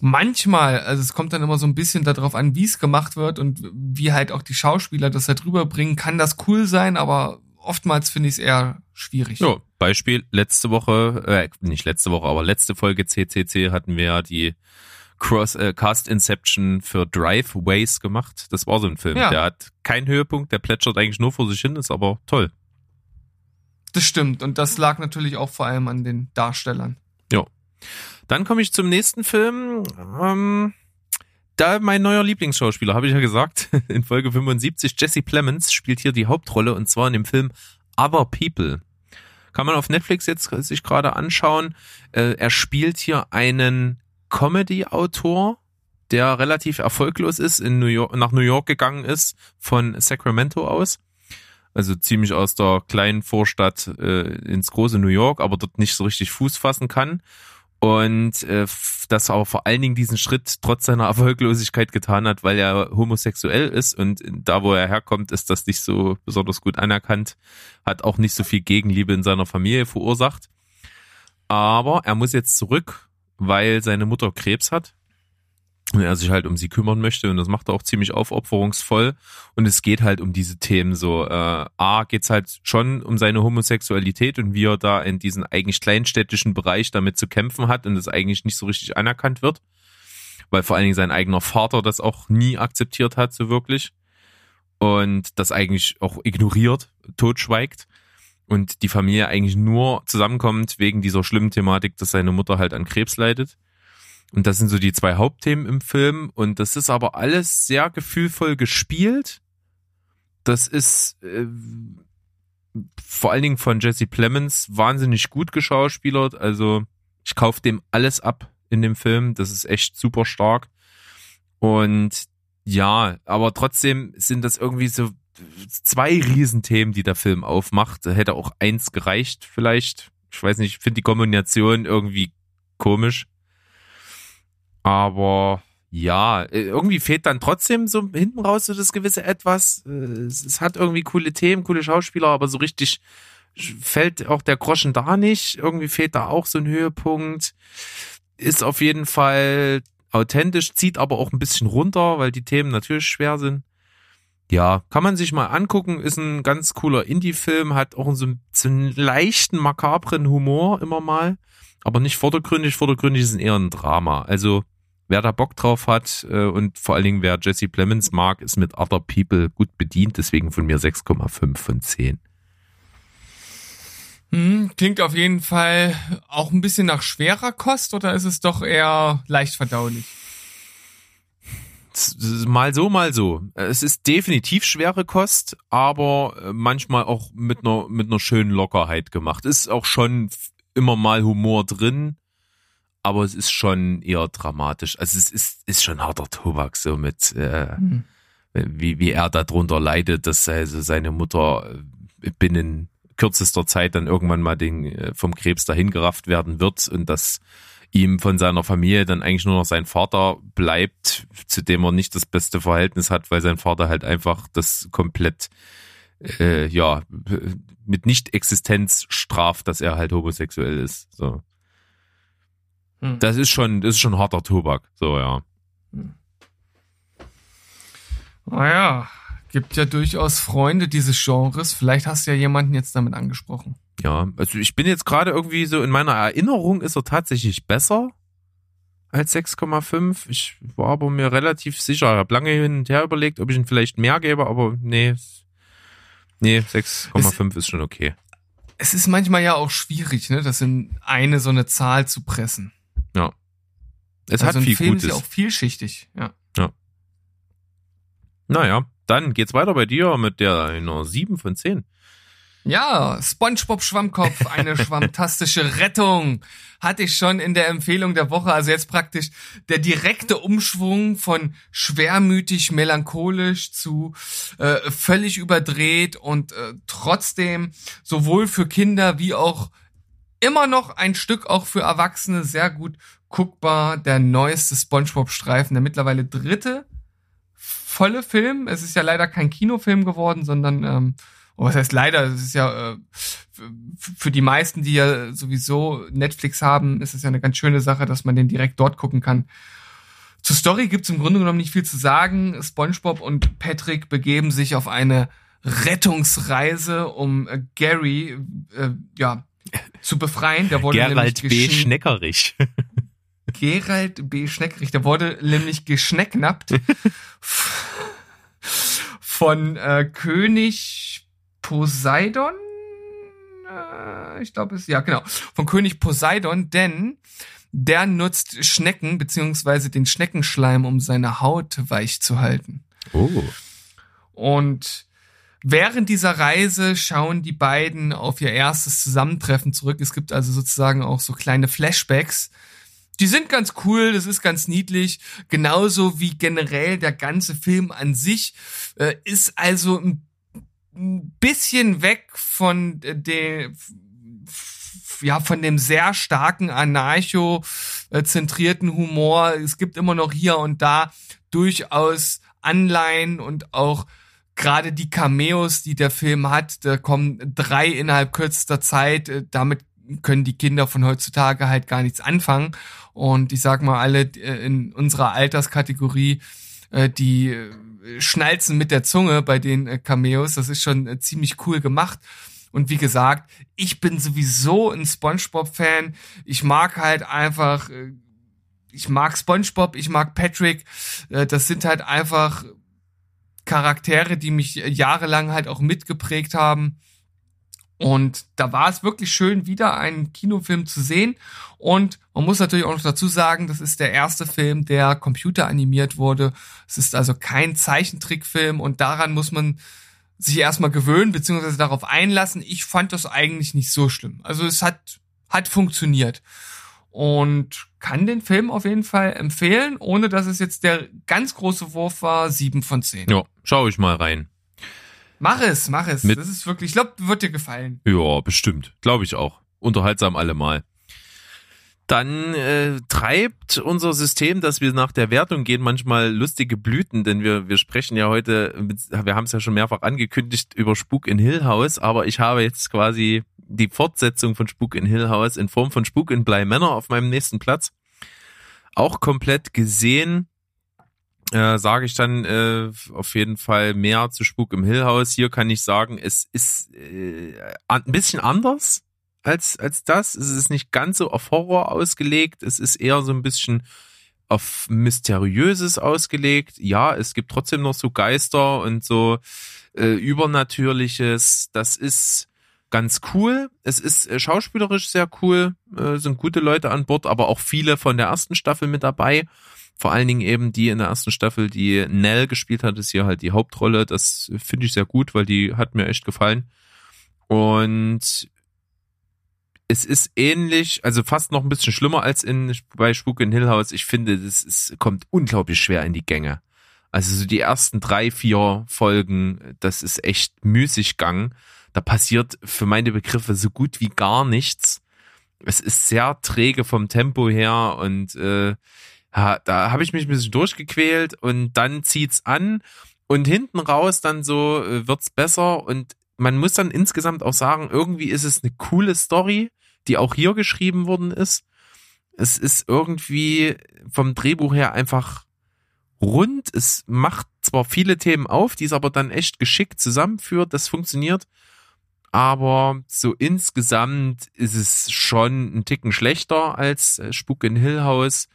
Manchmal, also es kommt dann immer so ein bisschen darauf an, wie es gemacht wird und wie halt auch die Schauspieler das halt rüberbringen, kann das cool sein, aber oftmals finde ich es eher schwierig. Ja, Beispiel, letzte Woche, äh, nicht letzte Woche, aber letzte Folge CCC hatten wir ja die Cross äh, Cast Inception für Driveways gemacht. Das war so ein Film. Ja. Der hat keinen Höhepunkt, der plätschert eigentlich nur vor sich hin, ist aber toll. Das stimmt. Und das lag natürlich auch vor allem an den Darstellern. Ja. Dann komme ich zum nächsten Film. Ähm, da mein neuer Lieblingsschauspieler, habe ich ja gesagt, in Folge 75, Jesse Plemons spielt hier die Hauptrolle und zwar in dem Film Other People. Kann man auf Netflix jetzt sich gerade anschauen. Äh, er spielt hier einen Comedy-Autor, der relativ erfolglos ist, in New York, nach New York gegangen ist, von Sacramento aus. Also ziemlich aus der kleinen Vorstadt äh, ins große New York, aber dort nicht so richtig Fuß fassen kann. Und äh, das aber vor allen Dingen diesen Schritt trotz seiner Erfolglosigkeit getan hat, weil er homosexuell ist und da, wo er herkommt, ist das nicht so besonders gut anerkannt, hat auch nicht so viel Gegenliebe in seiner Familie verursacht. Aber er muss jetzt zurück weil seine Mutter Krebs hat und er sich halt um sie kümmern möchte und das macht er auch ziemlich aufopferungsvoll. Und es geht halt um diese Themen so äh, a geht's halt schon um seine Homosexualität und wie er da in diesen eigentlich kleinstädtischen Bereich damit zu kämpfen hat und das eigentlich nicht so richtig anerkannt wird weil vor allen Dingen sein eigener Vater das auch nie akzeptiert hat so wirklich und das eigentlich auch ignoriert, totschweigt und die Familie eigentlich nur zusammenkommt wegen dieser schlimmen Thematik, dass seine Mutter halt an Krebs leidet. Und das sind so die zwei Hauptthemen im Film und das ist aber alles sehr gefühlvoll gespielt. Das ist äh, vor allen Dingen von Jesse Plemons wahnsinnig gut geschauspielert. Also ich kaufe dem alles ab in dem Film. Das ist echt super stark. Und ja, aber trotzdem sind das irgendwie so zwei Riesenthemen, die der Film aufmacht. Hätte auch eins gereicht vielleicht. Ich weiß nicht, ich finde die Kombination irgendwie komisch. Aber ja, irgendwie fehlt dann trotzdem so hinten raus so das gewisse Etwas. Es hat irgendwie coole Themen, coole Schauspieler, aber so richtig fällt auch der Groschen da nicht. Irgendwie fehlt da auch so ein Höhepunkt. Ist auf jeden Fall authentisch, zieht aber auch ein bisschen runter, weil die Themen natürlich schwer sind. Ja, kann man sich mal angucken, ist ein ganz cooler Indie-Film, hat auch so, so einen leichten, makabren Humor immer mal, aber nicht vordergründig. Vordergründig ist eher ein Drama. Also, wer da Bock drauf hat äh, und vor allen Dingen wer Jesse Plemons mag, ist mit Other People gut bedient, deswegen von mir 6,5 von 10. Hm, klingt auf jeden Fall auch ein bisschen nach schwerer Kost oder ist es doch eher leicht verdaulich? Mal so, mal so. Es ist definitiv schwere Kost, aber äh, manchmal auch mit einer, mit einer schönen Lockerheit gemacht. Ist auch schon immer mal Humor drin, aber es ist schon eher dramatisch. Also es ist, ist schon harter Tobak, so mit, äh, hm. wie, wie er darunter leidet, dass also seine Mutter äh, binnen kürzester Zeit dann irgendwann mal den, äh, vom Krebs dahin gerafft werden wird und dass ihm von seiner Familie dann eigentlich nur noch sein Vater bleibt, zu dem er nicht das beste Verhältnis hat, weil sein Vater halt einfach das komplett äh, ja mit Nicht-Existenz straft, dass er halt homosexuell ist. So. Hm. Das ist schon, das ist schon harter Tobak. So ja. Hm. Naja, gibt ja durchaus Freunde dieses Genres. Vielleicht hast du ja jemanden jetzt damit angesprochen. Ja, also ich bin jetzt gerade irgendwie so in meiner Erinnerung ist er tatsächlich besser als 6,5. Ich war aber mir relativ sicher. Ich habe lange hin und her überlegt, ob ich ihn vielleicht mehr gebe, aber nee. Nee, 6,5 ist schon okay. Es ist manchmal ja auch schwierig, ne, das in eine so eine Zahl zu pressen. Ja. Es also hat viel Film Gutes. ist ja auch vielschichtig, ja. Ja. Naja, dann geht's weiter bei dir mit der einer 7 von 10. Ja, SpongeBob Schwammkopf, eine schwammtastische Rettung. Hatte ich schon in der Empfehlung der Woche. Also jetzt praktisch der direkte Umschwung von schwermütig, melancholisch zu äh, völlig überdreht und äh, trotzdem sowohl für Kinder wie auch immer noch ein Stück auch für Erwachsene sehr gut guckbar. Der neueste SpongeBob-Streifen, der mittlerweile dritte volle Film. Es ist ja leider kein Kinofilm geworden, sondern ähm, oh, was heißt leider? Es ist ja äh, für die meisten, die ja sowieso Netflix haben, ist es ja eine ganz schöne Sache, dass man den direkt dort gucken kann. Zur Story gibt's im Grunde genommen nicht viel zu sagen. SpongeBob und Patrick begeben sich auf eine Rettungsreise, um äh, Gary äh, ja zu befreien. Der wurde Gerald B. Schneckerich. Gerald B. Schneckrich. Der wurde nämlich geschnecknappt von äh, König Poseidon. Äh, ich glaube es, ja genau, von König Poseidon, denn der nutzt Schnecken beziehungsweise den Schneckenschleim, um seine Haut weich zu halten. Oh. Und während dieser Reise schauen die beiden auf ihr erstes Zusammentreffen zurück. Es gibt also sozusagen auch so kleine Flashbacks, die sind ganz cool, das ist ganz niedlich, genauso wie generell der ganze Film an sich äh, ist also ein, bisschen weg von der ja, von dem sehr starken anarcho-zentrierten Humor. Es gibt immer noch hier und da durchaus Anleihen und auch gerade die Cameos, die der Film hat, da kommen drei innerhalb kürzester Zeit. Äh, damit können die Kinder von heutzutage halt gar nichts anfangen. Und ich sag mal, alle äh, in unserer Alterskategorie, äh, die äh, schnalzen mit der Zunge bei den Cameos. Das ist schon ziemlich cool gemacht. Und wie gesagt, ich bin sowieso ein SpongeBob-Fan. Ich mag halt einfach, ich mag SpongeBob, ich mag Patrick. Das sind halt einfach Charaktere, die mich jahrelang halt auch mitgeprägt haben. Und da war es wirklich schön, wieder einen Kinofilm zu sehen. Und man muss natürlich auch noch dazu sagen, das ist der erste Film, der computeranimiert wurde. Es ist also kein Zeichentrickfilm und daran muss man sich erstmal gewöhnen, beziehungsweise darauf einlassen. Ich fand das eigentlich nicht so schlimm. Also es hat, hat funktioniert. Und kann den Film auf jeden Fall empfehlen, ohne dass es jetzt der ganz große Wurf war, sieben von zehn. Ja, schau ich mal rein. Mach es, mach es. Mit- das ist wirklich, ich glaube, wird dir gefallen. Ja, bestimmt. Glaube ich auch. Unterhaltsam allemal. Dann äh, treibt unser System, dass wir nach der Wertung gehen, manchmal lustige Blüten, denn wir, wir sprechen ja heute, mit- wir haben es ja schon mehrfach angekündigt, über Spuk in Hill House, aber ich habe jetzt quasi die Fortsetzung von Spuk in Hill House in Form von Spuk in Bly Manor auf meinem nächsten Platz. Auch komplett gesehen, äh, sage ich dann äh, auf jeden Fall mehr zu Spuk im Hill House. Hier kann ich sagen, es ist äh, ein bisschen anders als, als das. Es ist nicht ganz so auf Horror ausgelegt. Es ist eher so ein bisschen auf Mysteriöses ausgelegt. Ja, es gibt trotzdem noch so Geister und so äh, Übernatürliches. Das ist ganz cool. Es ist äh, schauspielerisch sehr cool. Äh, sind gute Leute an Bord, aber auch viele von der ersten Staffel mit dabei. Vor allen Dingen eben die in der ersten Staffel, die Nell gespielt hat, ist hier halt die Hauptrolle. Das finde ich sehr gut, weil die hat mir echt gefallen. Und es ist ähnlich, also fast noch ein bisschen schlimmer als in bei Spuk in Hill House. Ich finde, ist, kommt unglaublich schwer in die Gänge. Also so die ersten drei, vier Folgen, das ist echt müßig Gang. Da passiert für meine Begriffe so gut wie gar nichts. Es ist sehr träge vom Tempo her und äh, ja, da habe ich mich ein bisschen durchgequält und dann zieht's an und hinten raus dann so äh, wird's besser und man muss dann insgesamt auch sagen, irgendwie ist es eine coole Story, die auch hier geschrieben worden ist. Es ist irgendwie vom Drehbuch her einfach rund. Es macht zwar viele Themen auf, die es aber dann echt geschickt zusammenführt. Das funktioniert. Aber so insgesamt ist es schon ein Ticken schlechter als äh, Spuk in Hill House.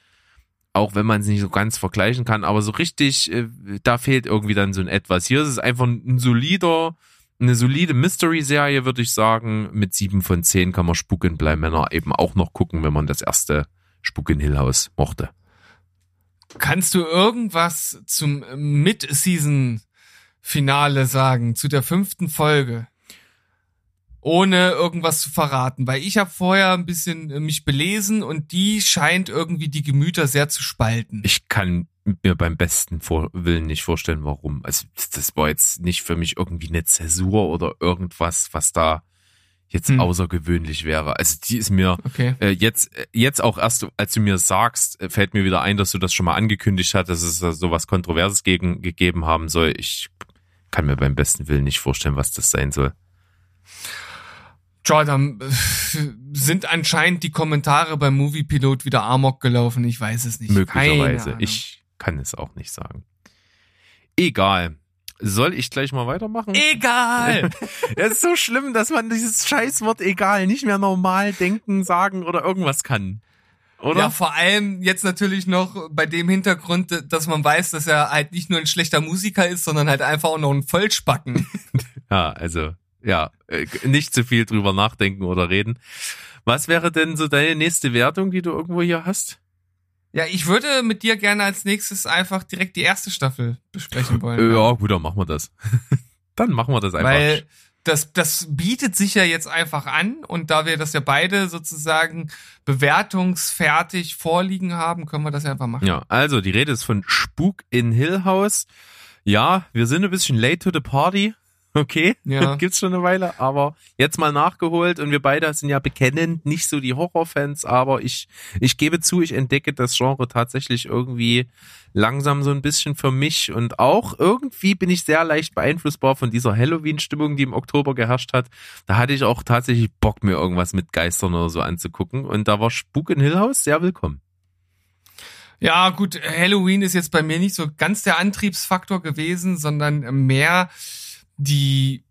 Auch wenn man es nicht so ganz vergleichen kann. Aber so richtig, äh, da fehlt irgendwie dann so ein etwas. Hier ist es einfach ein solider, eine solide Mystery-Serie, würde ich sagen. Mit sieben von zehn kann man Spuk in Bleimänner eben auch noch gucken, wenn man das erste Spuk in Hill House mochte. Kannst du irgendwas zum Mid-Season-Finale sagen, zu der fünften Folge? Ohne irgendwas zu verraten, weil ich habe vorher ein bisschen äh, mich belesen und die scheint irgendwie die Gemüter sehr zu spalten. Ich kann mir beim besten Willen nicht vorstellen, warum. Also das war jetzt nicht für mich irgendwie eine Zäsur oder irgendwas, was da jetzt Hm. außergewöhnlich wäre. Also die ist mir Okay. äh, jetzt äh, jetzt auch erst, als du mir sagst, äh, fällt mir wieder ein, dass du das schon mal angekündigt hast, dass es da so was Kontroverses gegen gegeben haben soll. Ich kann mir beim besten Willen nicht vorstellen, was das sein soll. Tja, dann äh, sind anscheinend die Kommentare beim Movie Pilot wieder amok gelaufen. Ich weiß es nicht. Möglicherweise. Ich kann es auch nicht sagen. Egal. Soll ich gleich mal weitermachen? Egal. Es ist so schlimm, dass man dieses Scheißwort egal nicht mehr normal denken, sagen oder irgendwas kann. Oder? Ja, vor allem jetzt natürlich noch bei dem Hintergrund, dass man weiß, dass er halt nicht nur ein schlechter Musiker ist, sondern halt einfach auch noch ein Vollspacken. Ja, also, ja, äh, nicht zu viel drüber nachdenken oder reden. Was wäre denn so deine nächste Wertung, die du irgendwo hier hast? Ja, ich würde mit dir gerne als nächstes einfach direkt die erste Staffel besprechen wollen. Ja, gut, dann machen wir das. dann machen wir das einfach. Weil das, das bietet sich ja jetzt einfach an und da wir das ja beide sozusagen bewertungsfertig vorliegen haben, können wir das ja einfach machen. Ja, also die Rede ist von Spuk in Hill House. Ja, wir sind ein bisschen late to the party. Okay, Ja. gibt's schon eine Weile, aber jetzt mal nachgeholt und wir beide sind ja bekennend nicht so die Horrorfans, aber ich ich gebe zu, ich entdecke das Genre tatsächlich irgendwie langsam so ein bisschen für mich und auch irgendwie bin ich sehr leicht beeinflussbar von dieser Halloween-Stimmung, die im Oktober geherrscht hat. Da hatte ich auch tatsächlich Bock, mir irgendwas mit Geistern oder so anzugucken und da war Spuk in Hill House sehr willkommen. Ja, gut, Halloween ist jetzt bei mir nicht so ganz der Antriebsfaktor gewesen, sondern mehr die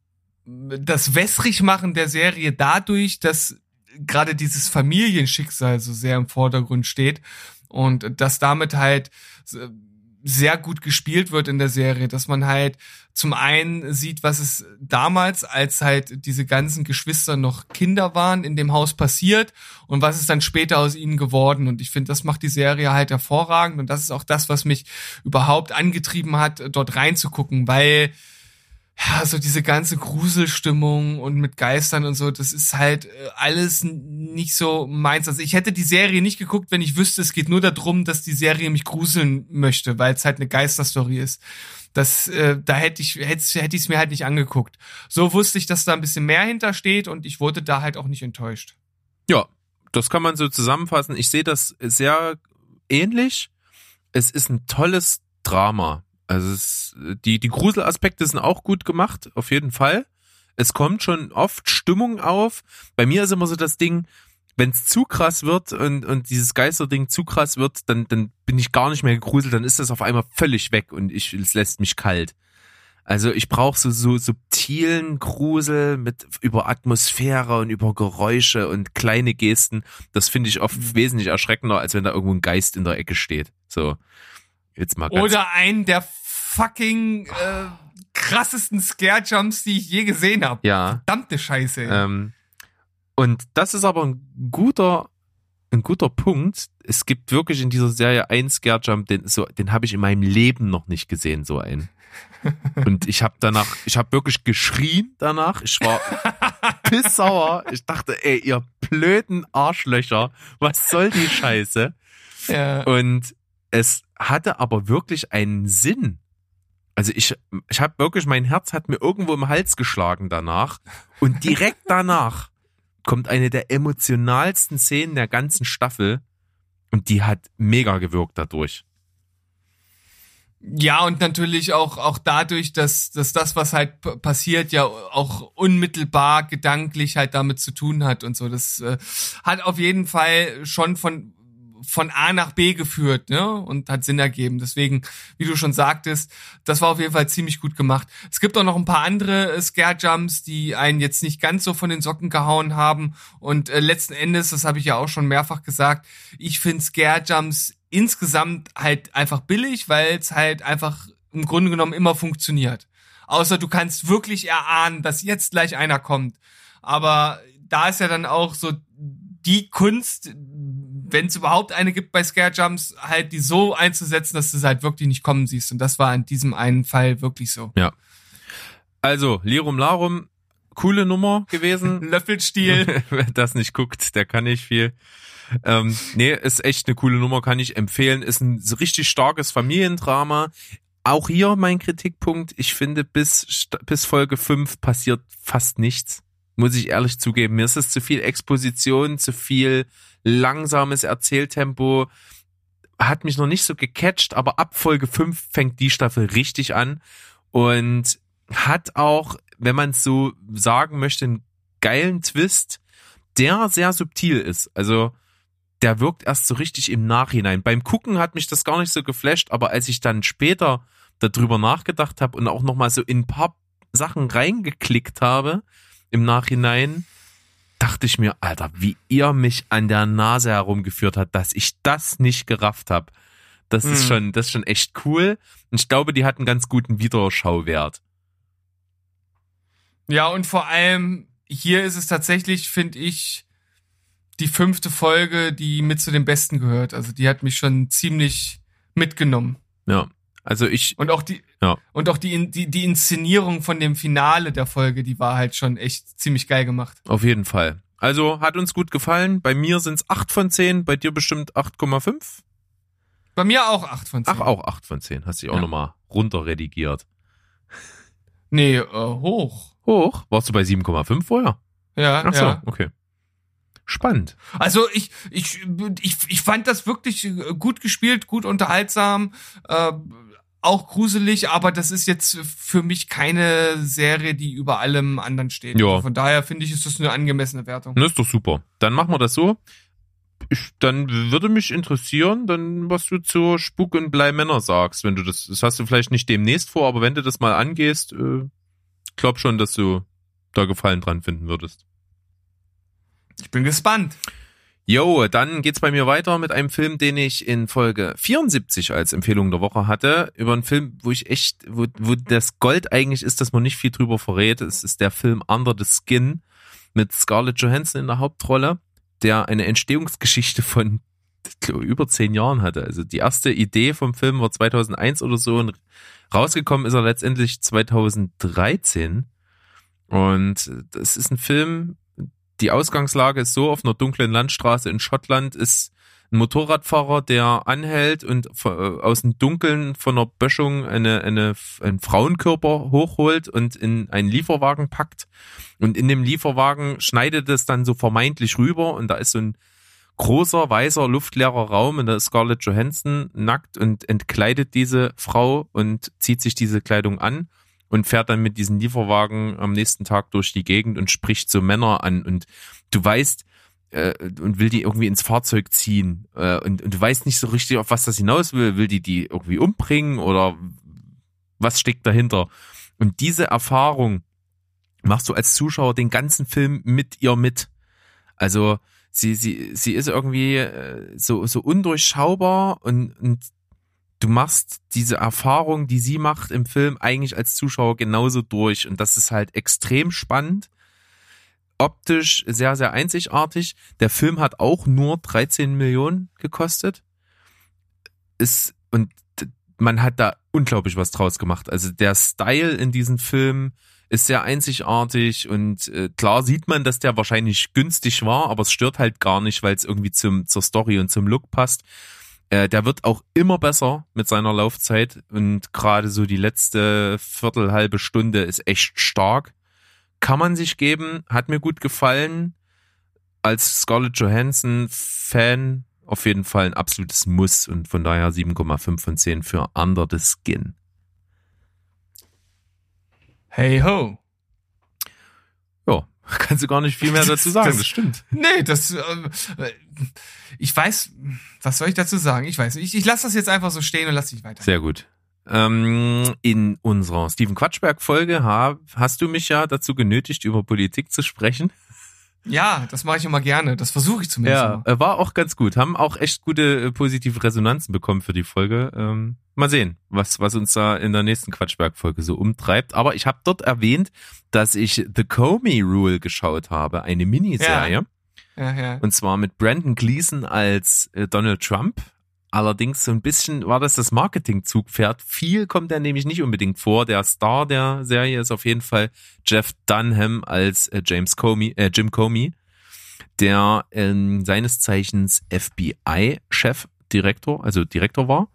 das Wässrigmachen der Serie dadurch, dass gerade dieses Familienschicksal so sehr im Vordergrund steht und dass damit halt sehr gut gespielt wird in der Serie, dass man halt zum einen sieht, was es damals, als halt diese ganzen Geschwister noch Kinder waren, in dem Haus passiert und was ist dann später aus ihnen geworden. Und ich finde, das macht die Serie halt hervorragend und das ist auch das, was mich überhaupt angetrieben hat, dort reinzugucken, weil ja, so diese ganze Gruselstimmung und mit Geistern und so, das ist halt äh, alles nicht so meins. Also ich hätte die Serie nicht geguckt, wenn ich wüsste, es geht nur darum, dass die Serie mich gruseln möchte, weil es halt eine Geisterstory ist. Das, äh, da hätte ich hätte, hätte ich es mir halt nicht angeguckt. So wusste ich, dass da ein bisschen mehr hintersteht und ich wurde da halt auch nicht enttäuscht. Ja, das kann man so zusammenfassen. Ich sehe das sehr ähnlich. Es ist ein tolles Drama. Also es, die, die Gruselaspekte sind auch gut gemacht, auf jeden Fall. Es kommt schon oft Stimmung auf. Bei mir ist immer so das Ding, wenn es zu krass wird und, und dieses Geisterding zu krass wird, dann, dann bin ich gar nicht mehr gegruselt, dann ist das auf einmal völlig weg und ich, es lässt mich kalt. Also ich brauche so, so subtilen Grusel mit über Atmosphäre und über Geräusche und kleine Gesten. Das finde ich oft wesentlich erschreckender, als wenn da irgendwo ein Geist in der Ecke steht. So. Jetzt mal ganz Oder einen der fucking äh, krassesten Scare-Jumps, die ich je gesehen habe. Ja. Verdammte Scheiße. Ähm, und das ist aber ein guter, ein guter Punkt. Es gibt wirklich in dieser Serie einen Scare Jump, den, so, den habe ich in meinem Leben noch nicht gesehen, so einen. Und ich habe danach, ich habe wirklich geschrien danach. Ich war pissauer. Ich dachte, ey, ihr blöden Arschlöcher, was soll die Scheiße? ja. Und es hatte aber wirklich einen Sinn. Also ich, ich habe wirklich, mein Herz hat mir irgendwo im Hals geschlagen danach. Und direkt danach kommt eine der emotionalsten Szenen der ganzen Staffel. Und die hat mega gewirkt dadurch. Ja, und natürlich auch, auch dadurch, dass, dass das, was halt passiert, ja auch unmittelbar gedanklich halt damit zu tun hat und so. Das äh, hat auf jeden Fall schon von, von A nach B geführt, ne? Und hat Sinn ergeben. Deswegen, wie du schon sagtest, das war auf jeden Fall ziemlich gut gemacht. Es gibt auch noch ein paar andere äh, Scare-Jumps, die einen jetzt nicht ganz so von den Socken gehauen haben. Und äh, letzten Endes, das habe ich ja auch schon mehrfach gesagt, ich finde Scare-Jumps insgesamt halt einfach billig, weil es halt einfach im Grunde genommen immer funktioniert. Außer du kannst wirklich erahnen, dass jetzt gleich einer kommt. Aber da ist ja dann auch so die Kunst, wenn es überhaupt eine gibt bei Scare Jumps, halt die so einzusetzen, dass du es halt wirklich nicht kommen siehst. Und das war in diesem einen Fall wirklich so. Also, Lirum Larum, coole Nummer gewesen. Löffelstiel. Wer das nicht guckt, der kann nicht viel. Ähm, nee, ist echt eine coole Nummer, kann ich empfehlen. Ist ein richtig starkes Familiendrama. Auch hier mein Kritikpunkt. Ich finde, bis, bis Folge 5 passiert fast nichts. Muss ich ehrlich zugeben. Mir ist es zu viel Exposition, zu viel langsames Erzähltempo. Hat mich noch nicht so gecatcht, aber ab Folge 5 fängt die Staffel richtig an und hat auch, wenn man es so sagen möchte, einen geilen Twist, der sehr subtil ist. Also der wirkt erst so richtig im Nachhinein. Beim Gucken hat mich das gar nicht so geflasht, aber als ich dann später darüber nachgedacht habe und auch nochmal so in ein paar Sachen reingeklickt habe im Nachhinein, dachte ich mir, Alter, wie ihr mich an der Nase herumgeführt hat, dass ich das nicht gerafft habe. Das ist Mhm. schon, das ist schon echt cool. Und ich glaube, die hat einen ganz guten Wiederschauwert. Ja, und vor allem hier ist es tatsächlich, finde ich, die fünfte Folge, die mit zu den besten gehört. Also die hat mich schon ziemlich mitgenommen. Ja. Also ich, Und auch die, Ja. und auch die, die, die Inszenierung von dem Finale der Folge, die war halt schon echt ziemlich geil gemacht. Auf jeden Fall. Also hat uns gut gefallen. Bei mir sind's acht von zehn, bei dir bestimmt 8,5. Bei mir auch 8 von 10. Ach, auch acht von zehn. Hast dich auch Ja. nochmal runterredigiert. Nee, äh, hoch. Hoch? Warst du bei 7,5 vorher? Ja, Ach so, ja. okay. Spannend. Also ich, ich, ich, ich fand das wirklich äh, gut gespielt, gut unterhaltsam, äh, auch gruselig, aber das ist jetzt für mich keine Serie, die über allem anderen steht. Ja. Also von daher finde ich, ist das eine angemessene Wertung. Das ist doch super. Dann machen wir das so. Ich, dann würde mich interessieren, dann was du zu Spuk und Bleimänner sagst, wenn du das, das hast du vielleicht nicht demnächst vor, aber wenn du das mal angehst, äh, glaub schon, dass du da Gefallen dran finden würdest. Ich bin gespannt. Jo, dann geht's bei mir weiter mit einem Film, den ich in Folge 74 als Empfehlung der Woche hatte. Über einen Film, wo ich echt, wo, wo das Gold eigentlich ist, dass man nicht viel drüber verrät. Es ist der Film Under the Skin mit Scarlett Johansson in der Hauptrolle, der eine Entstehungsgeschichte von über zehn Jahren hatte. Also die erste Idee vom Film war 2001 oder so und rausgekommen ist er letztendlich 2013. Und das ist ein Film, die Ausgangslage ist so, auf einer dunklen Landstraße in Schottland ist ein Motorradfahrer, der anhält und äh, aus dem Dunkeln von einer Böschung eine, eine, einen Frauenkörper hochholt und in einen Lieferwagen packt. Und in dem Lieferwagen schneidet es dann so vermeintlich rüber und da ist so ein großer, weißer, luftleerer Raum und da ist Scarlett Johansson nackt und entkleidet diese Frau und zieht sich diese Kleidung an und fährt dann mit diesem Lieferwagen am nächsten Tag durch die Gegend und spricht so Männer an und du weißt, äh, und will die irgendwie ins Fahrzeug ziehen äh, und, und du weißt nicht so richtig, auf was das hinaus will. Will die die irgendwie umbringen oder was steckt dahinter? Und diese Erfahrung machst du als Zuschauer den ganzen Film mit ihr mit. Also sie, sie, sie ist irgendwie äh, so, so undurchschaubar und, und du machst diese Erfahrung, die sie macht im Film, eigentlich als Zuschauer genauso durch. Und das ist halt extrem spannend. Optisch sehr, sehr einzigartig. Der Film hat auch nur 13 Millionen gekostet. Ist, und man hat da unglaublich was draus gemacht. Also der Style in diesem Film, ist sehr einzigartig und äh, klar sieht man, dass der wahrscheinlich günstig war, aber es stört halt gar nicht, weil es irgendwie zum, zur Story und zum Look passt. Äh, der wird auch immer besser mit seiner Laufzeit und gerade so die letzte Viertel, halbe Stunde ist echt stark. Kann man sich geben, hat mir gut gefallen. Als Scarlett Johansson Fan auf jeden Fall ein absolutes Muss und von daher 7,5 von 10 für Under the Skin. Hey ho. Kannst du gar nicht viel mehr dazu sagen, das, Das- stimmt. Nee, das, äh, ich weiß, was soll ich dazu sagen? Ich weiß, ich, ich lasse das jetzt einfach so stehen und lass dich weiter. Sehr gut. Ähm, in unserer Steven Quatschberg Folge ha, hast du mich ja dazu genötigt, über Politik zu sprechen. Ja, das mache ich immer gerne. Das versuche ich zumindest Ja, immer. äh, war auch ganz gut. Haben auch echt gute äh, positive Resonanzen bekommen für die Folge. Ähm, mal sehen, was, was uns da in der nächsten Quatschberg-Folge so umtreibt. Aber ich habe dort erwähnt, dass ich The Comey Rule geschaut habe, eine Miniserie. Ja, ja. Und zwar mit Brandon Gleason als äh, Donald Trump. Allerdings so ein bisschen war das das Marketing-Zugpferd. Viel kommt er nämlich nicht unbedingt vor. Der Star der Serie ist auf jeden Fall Jeff Dunham als äh, James Comey, äh, Jim Comey, der ähm, seines Zeichens FBI-Chef, Direktor, also Direktor war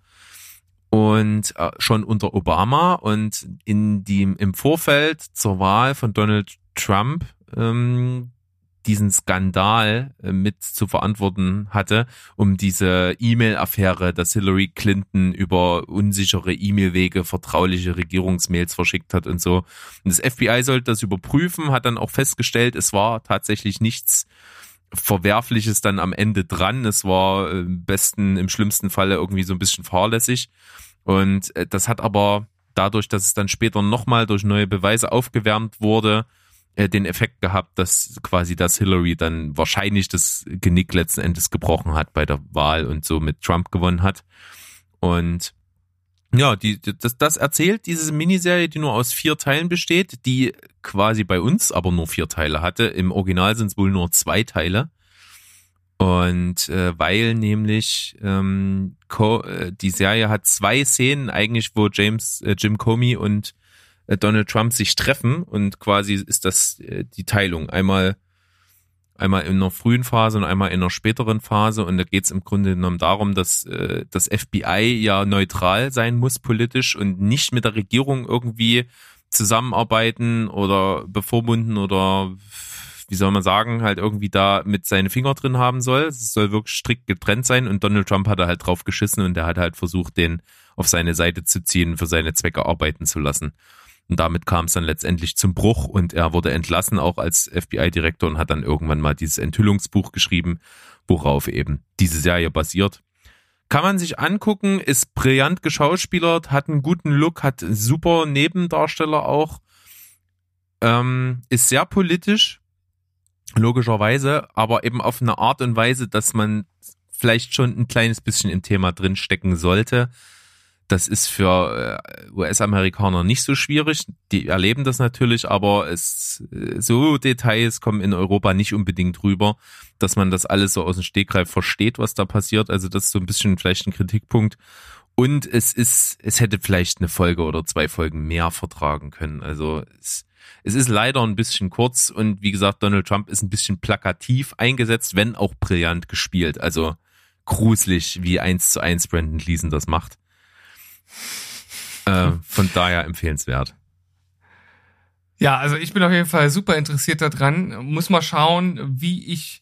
und äh, schon unter Obama und in dem im Vorfeld zur Wahl von Donald Trump ähm, diesen Skandal äh, mit zu verantworten hatte, um diese E-Mail-Affäre, dass Hillary Clinton über unsichere E-Mail-Wege vertrauliche Regierungsmails verschickt hat und so. Und das FBI sollte das überprüfen, hat dann auch festgestellt, es war tatsächlich nichts Verwerfliches dann am Ende dran. Es war äh, im besten, im schlimmsten Falle irgendwie so ein bisschen fahrlässig. Und äh, das hat aber dadurch, dass es dann später nochmal durch neue Beweise aufgewärmt wurde, äh, den Effekt gehabt, dass quasi das Hillary dann wahrscheinlich das Genick letzten Endes gebrochen hat bei der Wahl und so mit Trump gewonnen hat. Und ja, die, das, das erzählt diese Miniserie, die nur aus vier Teilen besteht, die quasi bei uns aber nur vier Teile hatte. Im Original sind es wohl nur zwei Teile. Und äh, weil nämlich ähm, Co äh, die Serie hat zwei Szenen eigentlich, wo James, äh, Jim Comey und Donald Trump sich treffen und quasi ist das äh, die Teilung. Einmal einmal in einer frühen Phase und einmal in einer späteren Phase und da geht es im Grunde genommen darum, dass äh, das FBI ja neutral sein muss politisch und nicht mit der Regierung irgendwie zusammenarbeiten oder bevormunden oder wie soll man sagen, halt irgendwie da mit seine Finger drin haben soll. Es soll wirklich strikt getrennt sein und Donald Trump hat da halt drauf geschissen und der hat halt versucht, den auf seine Seite zu ziehen, für seine Zwecke arbeiten zu lassen. Und damit kam es dann letztendlich zum Bruch und er wurde entlassen, auch als FBI-Direktor und hat dann irgendwann mal dieses Enthüllungsbuch geschrieben, worauf eben diese Serie basiert. Kann man sich angucken, ist brillant geschauspielert, hat einen guten Look, hat super Nebendarsteller auch, ähm, ist sehr politisch, logischerweise, aber eben auf eine Art und Weise, dass man vielleicht schon ein kleines bisschen im Thema drinstecken sollte. Das ist für äh, US-Amerikaner nicht so schwierig. Die erleben das natürlich, aber es äh, so Details kommen in Europa nicht unbedingt rüber, dass man das alles so aus dem Stegreif versteht, was da passiert. Also das ist so ein bisschen vielleicht ein Kritikpunkt. Und es ist, es hätte vielleicht eine Folge oder zwei Folgen mehr vertragen können. Also es, es ist leider ein bisschen kurz und wie gesagt, Donald Trump ist ein bisschen plakativ eingesetzt, wenn auch brillant gespielt. Also gruselig, wie eins zu eins Brandon Gleason das macht. Äh, von daher empfehlenswert. Ja, also ich bin auf jeden Fall super interessiert daran. Muss mal schauen, wie ich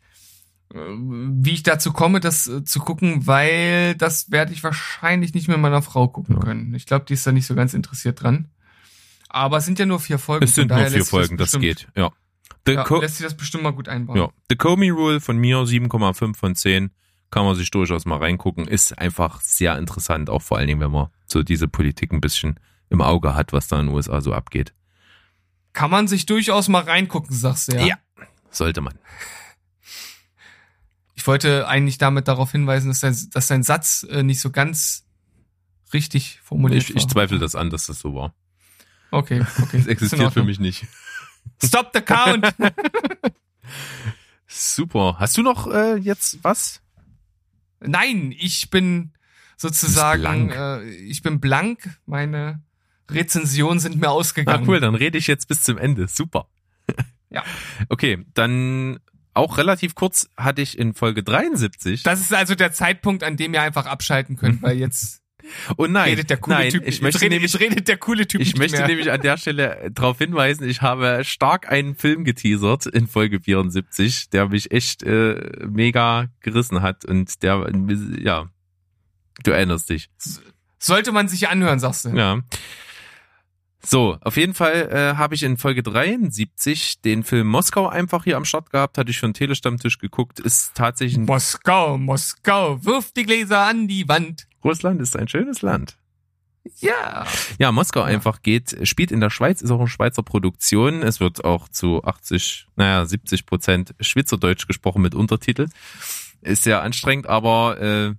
äh, wie ich dazu komme, das äh, zu gucken, weil das werde ich wahrscheinlich nicht mit meiner Frau gucken Ja. können. Ich glaube, die ist da nicht so ganz interessiert dran. Aber es sind ja nur vier Folgen. Es sind nur vier Folgen, das, bestimmt- geht. Ja. The, Ja, lässt sich das bestimmt mal gut einbauen. ja. The Comey Rule von mir 7,5 von 10. Kann man sich durchaus mal reingucken. Ist einfach sehr interessant, auch vor allen Dingen, wenn man so diese Politik ein bisschen im Auge hat, was da in den USA so abgeht. Kann man sich durchaus mal reingucken, sagst du ja. Ja. Sollte man. Ich wollte eigentlich damit darauf hinweisen, dass dein, dass dein Satz äh, nicht so ganz richtig formuliert Ich, war. ich zweifle das an, dass das so war. Okay, okay. In existiert für mich nicht. Stop the count! Super. Hast du noch äh, jetzt was? Nein, ich bin sozusagen, blank. äh, ich bin blank. Meine Rezensionen sind mir Ah, ausgegangen. cool, dann rede ich jetzt bis zum Ende. Super. Ja. Okay, dann auch relativ kurz hatte ich in Folge 73. Das ist also der Zeitpunkt, an dem ihr einfach abschalten könnt, weil jetzt oh nein, redet der coole nein, Typ. ich möchte redet, nämlich redet der coole Typ Ich möchte mehr. nämlich an der Stelle darauf hinweisen, ich habe stark einen Film geteasert in Folge 74, der mich echt äh, mega gerissen hat und der, ja, du erinnerst dich. Sollte man sich anhören, sagst du. Ja. So, auf jeden Fall äh, habe ich in Folge 73 den Film Moskau einfach hier am Start gehabt, hatte ich für einen Telestammtisch geguckt, ist tatsächlich ein Moskau, Moskau, wirf die Gläser an die Wand. Russland ist ein schönes Land. Ja. Ja, Moskau einfach geht, spielt in der Schweiz, ist auch eine Schweizer Produktion. Es wird auch zu 80, naja, 70 Prozent Schweizerdeutsch gesprochen mit Untertitel. Ist sehr anstrengend, aber äh,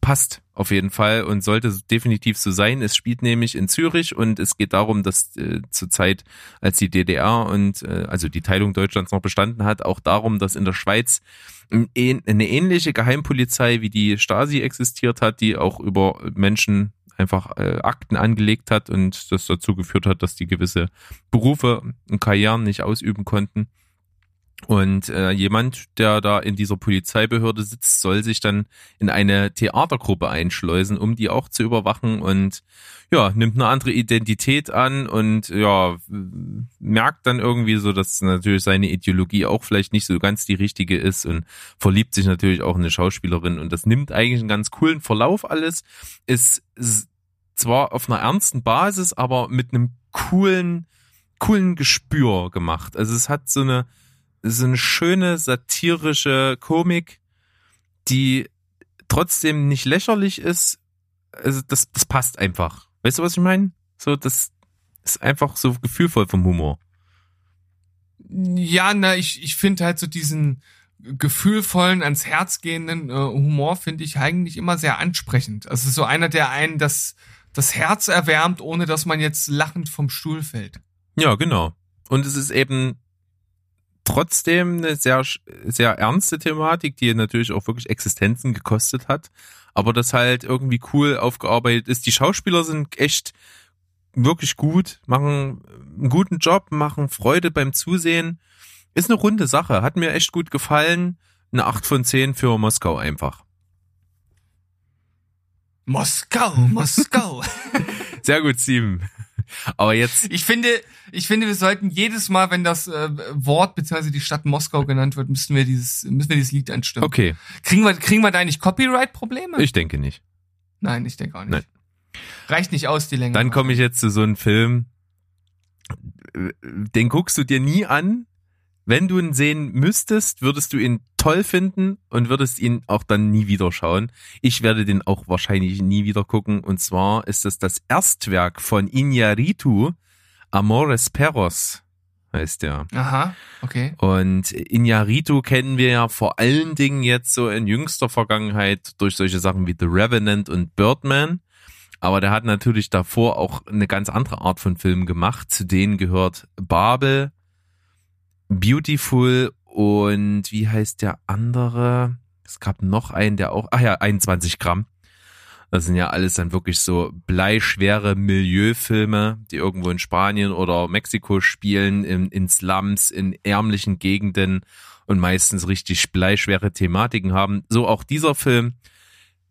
passt auf jeden Fall und sollte definitiv so sein. Es spielt nämlich in Zürich und es geht darum, dass äh, zur Zeit, als die DDR und äh, also die Teilung Deutschlands noch bestanden hat, auch darum, dass in der Schweiz eine ähnliche Geheimpolizei wie die Stasi existiert hat, die auch über Menschen einfach äh, Akten angelegt hat und das dazu geführt hat, dass die gewisse Berufe und Karrieren nicht ausüben konnten. Und äh, jemand, der da in dieser Polizeibehörde sitzt, soll sich dann in eine Theatergruppe einschleusen, um die auch zu überwachen und ja, nimmt eine andere Identität an und ja, merkt dann irgendwie so, dass natürlich seine Ideologie auch vielleicht nicht so ganz die richtige ist und verliebt sich natürlich auch in eine Schauspielerin und das nimmt eigentlich einen ganz coolen Verlauf alles, ist s- zwar auf einer ernsten Basis, aber mit einem coolen, coolen Gespür gemacht. Also es hat so eine, so eine schöne satirische Komik, die trotzdem nicht lächerlich ist. Also das, das passt einfach. Weißt du, was ich meine? So, das ist einfach so gefühlvoll vom Humor. Ja, na, ich, ich finde halt so diesen gefühlvollen, ans Herz gehenden äh, Humor finde ich eigentlich immer sehr ansprechend. Also so einer, der einen das, das Herz erwärmt, ohne dass man jetzt lachend vom Stuhl fällt. Ja, genau. Und es ist eben trotzdem eine sehr, sehr ernste Thematik, die natürlich auch wirklich Existenzen gekostet hat. Aber das halt irgendwie cool aufgearbeitet ist. Die Schauspieler sind echt wirklich gut, machen einen guten Job, machen Freude beim Zusehen. Ist eine runde Sache. Hat mir echt gut gefallen. Eine 8 von 10 für Moskau einfach. Moskau, Moskau. Sehr gut, Steven. Aber jetzt, Ich finde, ich finde, wir sollten jedes Mal, wenn das äh, Wort bzw. die Stadt Moskau genannt wird, müssen wir dieses, müssen wir dieses Lied anstimmen. okay, Kriegen wir, kriegen wir da eigentlich Copyright-Probleme? ich denke nicht. Nein, ich denke auch nicht. Nein. Reicht nicht aus, die Länge. Dann komme ich jetzt zu so einem Film, den guckst du dir nie an. Wenn du ihn sehen müsstest, würdest du ihn toll finden und würdest ihn auch dann nie wieder schauen. Ich werde den auch wahrscheinlich nie wieder gucken. Und zwar ist es das Erstwerk von Iñárritu, Amores Perros. heißt der. Aha, okay. Und Iñárritu kennen wir ja vor allen Dingen jetzt so in jüngster Vergangenheit durch solche Sachen wie The Revenant und Birdman. Aber der hat natürlich davor auch eine ganz andere Art von Filmen gemacht. Zu denen gehört Babel, Beautiful und wie heißt der andere? Es gab noch einen, der auch, ach ja, 21 Gramm. Das sind ja alles dann wirklich so bleischwere Milieufilme, die irgendwo in Spanien oder Mexiko spielen, in, in Slums, in ärmlichen Gegenden und meistens richtig bleischwere Thematiken haben. So auch dieser Film.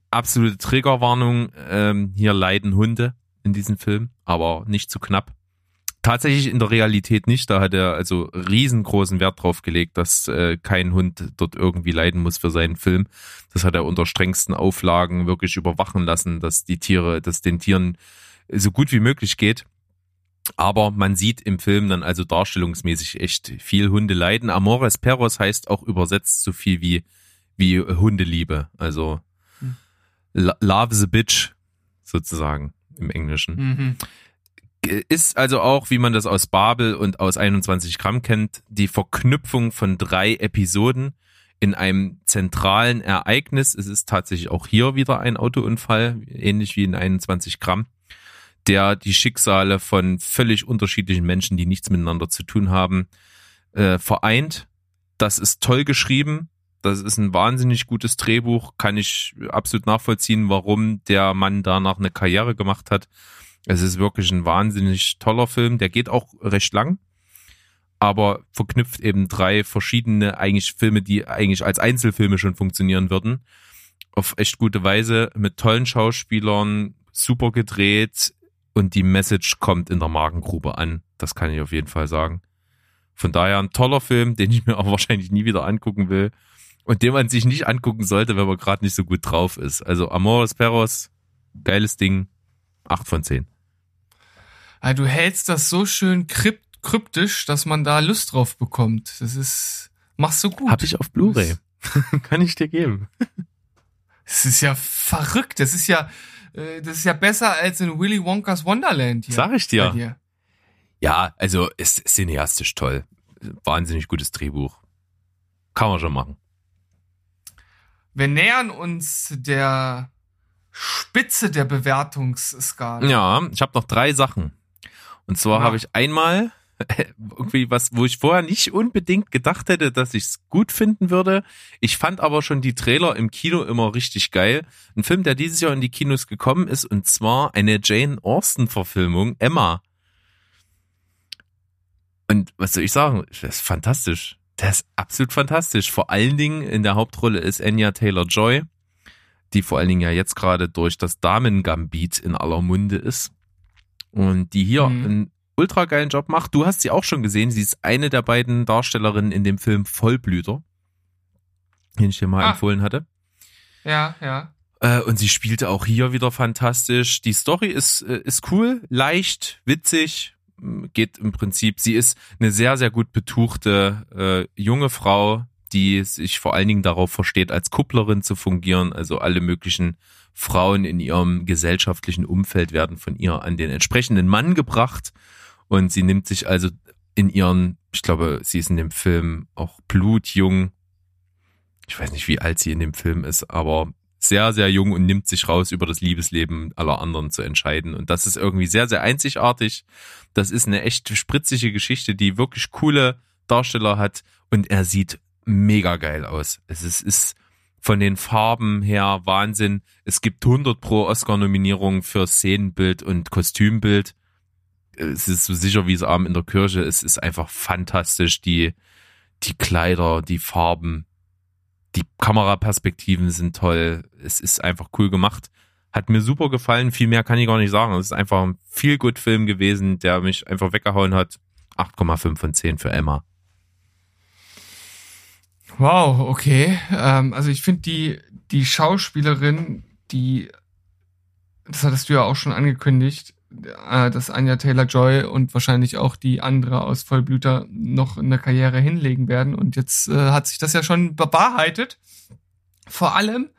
Absolute Triggerwarnung. Ähm, hier leiden Hunde in diesem Film, aber nicht zu knapp. Tatsächlich in der Realität nicht. Da hat er also riesengroßen Wert drauf gelegt, dass äh, kein Hund dort irgendwie leiden muss für seinen Film. Das hat er unter strengsten Auflagen wirklich überwachen lassen, dass die Tiere, dass den Tieren so gut wie möglich geht. Aber man sieht im Film dann also darstellungsmäßig echt viel Hunde leiden. Amores Perros heißt auch übersetzt so viel wie, wie Hundeliebe. Also Hm. Love the Bitch sozusagen im Englischen Mhm. Ist also auch, wie man das aus Babel und aus 21 Gramm kennt, die Verknüpfung von drei Episoden in einem zentralen Ereignis. Es ist tatsächlich auch hier wieder ein Autounfall, ähnlich wie in 21 Gramm, der die Schicksale von völlig unterschiedlichen Menschen, die nichts miteinander zu tun haben, äh, vereint. Das ist toll geschrieben. Das ist ein wahnsinnig gutes Drehbuch. Kann ich absolut nachvollziehen, warum der Mann danach eine Karriere gemacht hat. Es ist wirklich ein wahnsinnig toller Film. Der geht auch recht lang, aber verknüpft eben drei verschiedene eigentlich Filme, die eigentlich als Einzelfilme schon funktionieren würden. Auf echt gute Weise mit tollen Schauspielern, super gedreht und die Message kommt in der Magengrube an. Das kann ich auf jeden Fall sagen. Von daher ein toller Film, den ich mir aber wahrscheinlich nie wieder angucken will und den man sich nicht angucken sollte, wenn man gerade nicht so gut drauf ist. Also Amores Perros, geiles Ding, acht von zehn. Ah, du hältst das so schön krypt kryptisch, dass man da Lust drauf bekommt. Das ist, machst du gut. Hab ich auf Blu-ray. Kann ich dir geben. Das ist ja verrückt. Das ist ja, äh, das ist ja besser als in Willy Wonkas Wonderland hier. Sag ich dir. dir. Ja, also ist cineastisch toll. Wahnsinnig gutes Drehbuch. Kann man schon machen. Wir nähern uns der Spitze der Bewertungsskala. Ja, ich habe noch drei Sachen. Und zwar Ja. habe ich einmal irgendwie was, wo ich vorher nicht unbedingt gedacht hätte, dass ich es gut finden würde. Ich fand aber schon die Trailer im Kino immer richtig geil. Ein Film, der dieses Jahr in die Kinos gekommen ist, und zwar eine Jane Austen-Verfilmung, Emma. Und was soll ich sagen? Das ist fantastisch. Das ist absolut fantastisch. Vor allen Dingen in der Hauptrolle ist Anya Taylor-Joy, die vor allen Dingen ja jetzt gerade durch das Damen-Gambit in aller Munde ist. Und die hier Mhm. einen ultra geilen Job macht. Du hast sie auch schon gesehen. Sie ist eine der beiden Darstellerinnen in dem Film Vollblüter, den ich dir mal Ah. empfohlen hatte. Ja, ja. Äh, und sie spielte auch hier wieder fantastisch. Die Story ist, äh, ist cool, leicht, witzig, geht im Prinzip, sie ist eine sehr, sehr gut betuchte äh, junge Frau, die sich vor allen Dingen darauf versteht, als Kupplerin zu fungieren. Also alle möglichen Frauen in ihrem gesellschaftlichen Umfeld werden von ihr an den entsprechenden Mann gebracht. Und sie nimmt sich also in ihren, ich glaube, sie ist in dem Film auch blutjung. Ich weiß nicht, wie alt sie in dem Film ist, aber sehr, sehr jung und nimmt sich raus, über das Liebesleben aller anderen zu entscheiden. Und das ist irgendwie sehr, sehr einzigartig. Das ist eine echt spritzige Geschichte, die wirklich coole Darsteller hat und er sieht mega geil aus. Es ist, ist von den Farben her Wahnsinn. Es gibt 100 pro Oscar-Nominierungen für Szenenbild und Kostümbild. Es ist so sicher wie es Abend in der Kirche. Es ist einfach fantastisch. Die, die Kleider, die Farben, die Kameraperspektiven sind toll. Es ist einfach cool gemacht. Hat mir super gefallen. Viel mehr kann ich gar nicht sagen. Es ist einfach ein viel gut Film gewesen, der mich einfach weggehauen hat. 8,5 von 10 für Emma. Wow, okay. Ähm, also ich finde die, die Schauspielerin, die, das hattest du ja auch schon angekündigt, äh, dass Anya Taylor-Joy und wahrscheinlich auch die andere aus Vollblüter noch eine Karriere hinlegen werden. Und jetzt äh, hat sich das ja schon bewahrheitet. Vor allem,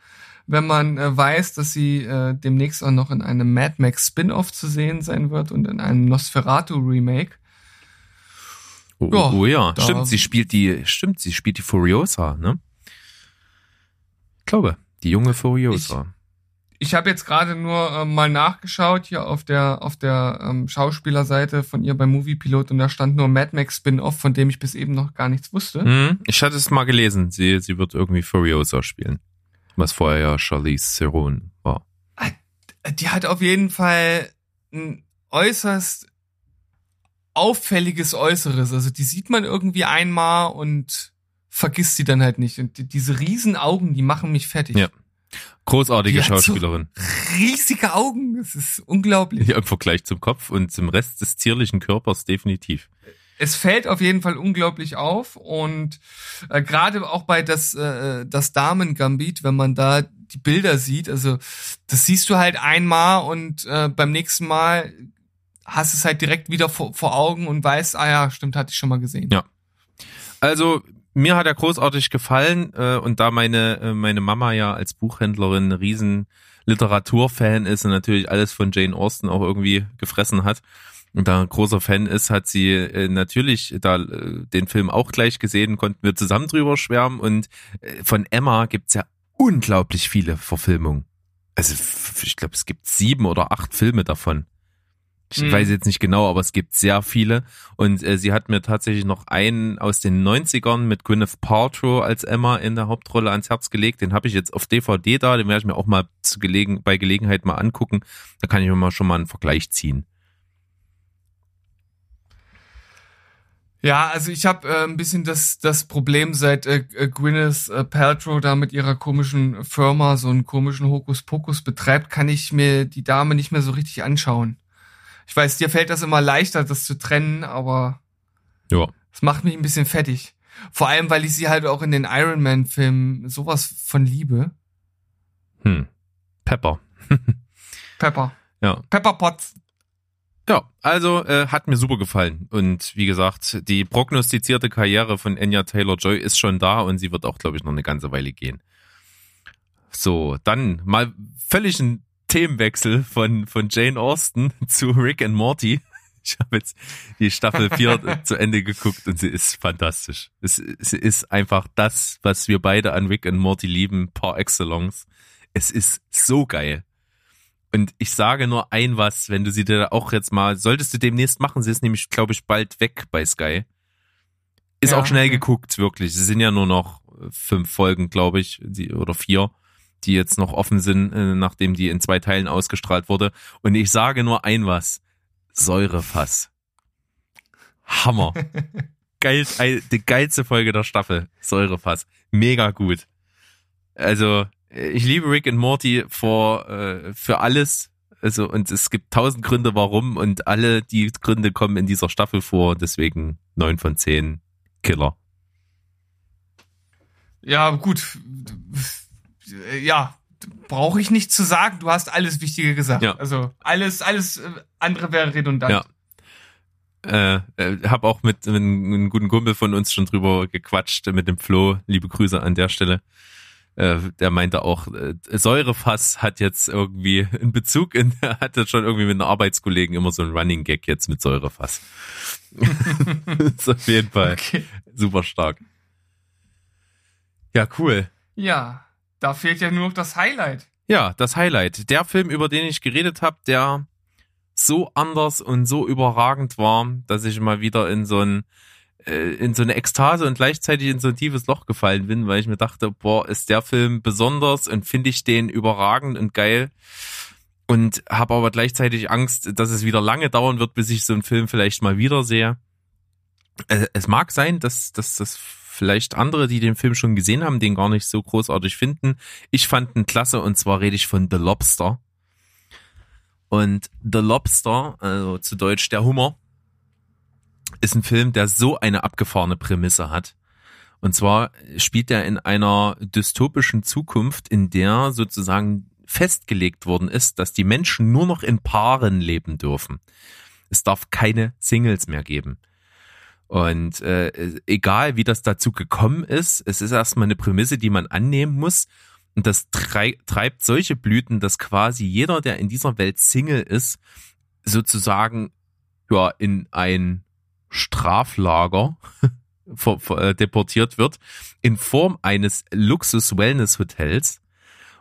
wenn man äh, weiß, dass sie äh, demnächst auch noch in einem Mad Max Spin-off zu sehen sein wird und in einem Nosferatu Remake. Oh Ja, ja, oh ja. stimmt, sie spielt die, stimmt, sie spielt die Furiosa, ne? Ich glaube, die junge Furiosa. Ich habe jetzt gerade nur ähm, mal nachgeschaut hier auf der auf der ähm, Schauspielerseite von ihr beim Moviepilot und da stand nur Mad Max Spin-off, von dem ich bis eben noch gar nichts wusste. Hm, ich hatte es mal gelesen, sie, sie wird irgendwie Furiosa spielen. Was vorher ja Charlize Theron war. Die hat auf jeden Fall ein äußerst auffälliges Äußeres. Also die sieht man irgendwie einmal und vergisst sie dann halt nicht. Und die, diese riesen Augen, die machen mich fertig. Ja. Großartige Die hat so- Schauspielerin. Riesige Augen, das ist unglaublich. Ja, im Vergleich zum Kopf und zum Rest des tierlichen Körpers definitiv. es fällt auf jeden Fall unglaublich auf und äh, gerade auch bei das äh, das Damen Gambit, wenn man da die Bilder sieht, also das siehst du halt einmal und äh, beim nächsten Mal hast es halt direkt wieder vor, vor Augen und weißt, ah ja, stimmt, hatte ich schon mal gesehen. Ja. Also mir hat er großartig gefallen äh, und da meine äh, meine Mama ja als Buchhändlerin riesen Literaturfan ist und natürlich alles von Jane Austen auch irgendwie gefressen hat und da ein großer Fan ist, hat sie äh, natürlich da äh, den Film auch gleich gesehen, konnten wir zusammen drüber schwärmen und äh, von Emma gibt's ja unglaublich viele Verfilmungen. Also ich glaube, es gibt sieben oder acht Filme davon. Ich Mhm. weiß jetzt nicht genau, aber es gibt sehr viele. Und äh, sie hat mir tatsächlich noch einen aus den 90ern mit Gwyneth Paltrow als Emma in der Hauptrolle ans Herz gelegt. Den habe ich jetzt auf DVD da, den werde ich mir auch mal zu gelegen, bei Gelegenheit mal angucken. Da kann ich mir mal schon mal einen Vergleich ziehen. Ja, also ich habe äh, ein bisschen das das Problem seit äh, äh, Gwyneth äh, Paltrow da mit ihrer komischen Firma so einen komischen Hokuspokus betreibt, kann ich mir die Dame nicht mehr so richtig anschauen. Ich weiß, dir fällt das immer leichter, das zu trennen, aber Ja. es macht mich ein bisschen fettig. Vor allem, weil ich sie halt auch in den Iron Man Filmen sowas von liebe. Hm. Pepper. Pepper. Ja. Pepper Potts. Ja, also äh, hat mir super gefallen. Und wie gesagt, die prognostizierte Karriere von Anya Taylor-Joy ist schon da und sie wird auch, glaube ich, noch eine ganze Weile gehen. So, dann mal völlig ein Themenwechsel von, von Jane Austen zu Rick and Morty. Ich habe jetzt die Staffel 4 zu Ende geguckt und sie ist fantastisch. Es, sie ist einfach das, was wir beide an Rick and Morty lieben, par excellence. Es ist so geil. Und ich sage nur ein was, wenn du sie dir auch jetzt mal, solltest du demnächst machen, sie ist nämlich, glaube ich, bald weg bei Sky. Ist Ja, auch schnell okay. geguckt, wirklich. Es sind ja nur noch fünf Folgen, glaube ich, die, oder vier, die jetzt noch offen sind, äh, nachdem die in zwei Teilen ausgestrahlt wurde. Und ich sage nur ein was. Säurefass. Hammer. Geil, ei- die geilste Folge der Staffel. Säurefass. Mega gut. Also, äh, ich liebe Rick and Morty vor, äh, für alles. Also, und es gibt tausend Gründe, warum, und alle die Gründe kommen in dieser Staffel vor, deswegen neun von zehn Killer. Ja, gut. Äh, Ja, brauche ich nicht zu sagen. Du hast alles Wichtige gesagt. Ja. Also alles, alles äh, andere wäre redundant. Ja. Äh, äh, hab auch mit, mit einem guten Kumpel von uns schon drüber gequatscht, mit dem Flo. Liebe Grüße an der Stelle. Äh, der meinte auch, äh, Säurefass hat jetzt irgendwie einen Bezug in, er hatte schon irgendwie mit einem Arbeitskollegen immer so einen Running Gag jetzt mit Säurefass. ist auf jeden Fall Okay. super stark. Ja, cool. Ja, da fehlt ja nur noch das Highlight. Ja, das Highlight. Der Film, über den ich geredet habe, der so anders und so überragend war, dass ich mal wieder in so ein äh, in so eine Ekstase und gleichzeitig in so ein tiefes Loch gefallen bin, weil ich mir dachte, boah, ist der Film besonders und finde ich den überragend und geil und habe aber gleichzeitig Angst, dass es wieder lange dauern wird, bis ich so einen Film vielleicht mal wiedersehe. Äh, Es mag sein, dass, dass das vielleicht andere, die den Film schon gesehen haben, den gar nicht so großartig finden. Ich fand ihn klasse und zwar rede ich von The Lobster. Und The Lobster, also zu Deutsch der Hummer, ist ein Film, der so eine abgefahrene Prämisse hat. Und zwar spielt er in einer dystopischen Zukunft, in der sozusagen festgelegt worden ist, dass die Menschen nur noch in Paaren leben dürfen. Es darf keine Singles mehr geben. Und äh, egal wie das dazu gekommen ist, es ist erstmal eine Prämisse, die man annehmen muss. Und das trei treibt solche Blüten, dass quasi jeder, der in dieser Welt Single ist, sozusagen ja in ein Straflager äh, deportiert wird in Form eines Luxus-Wellness-Hotels.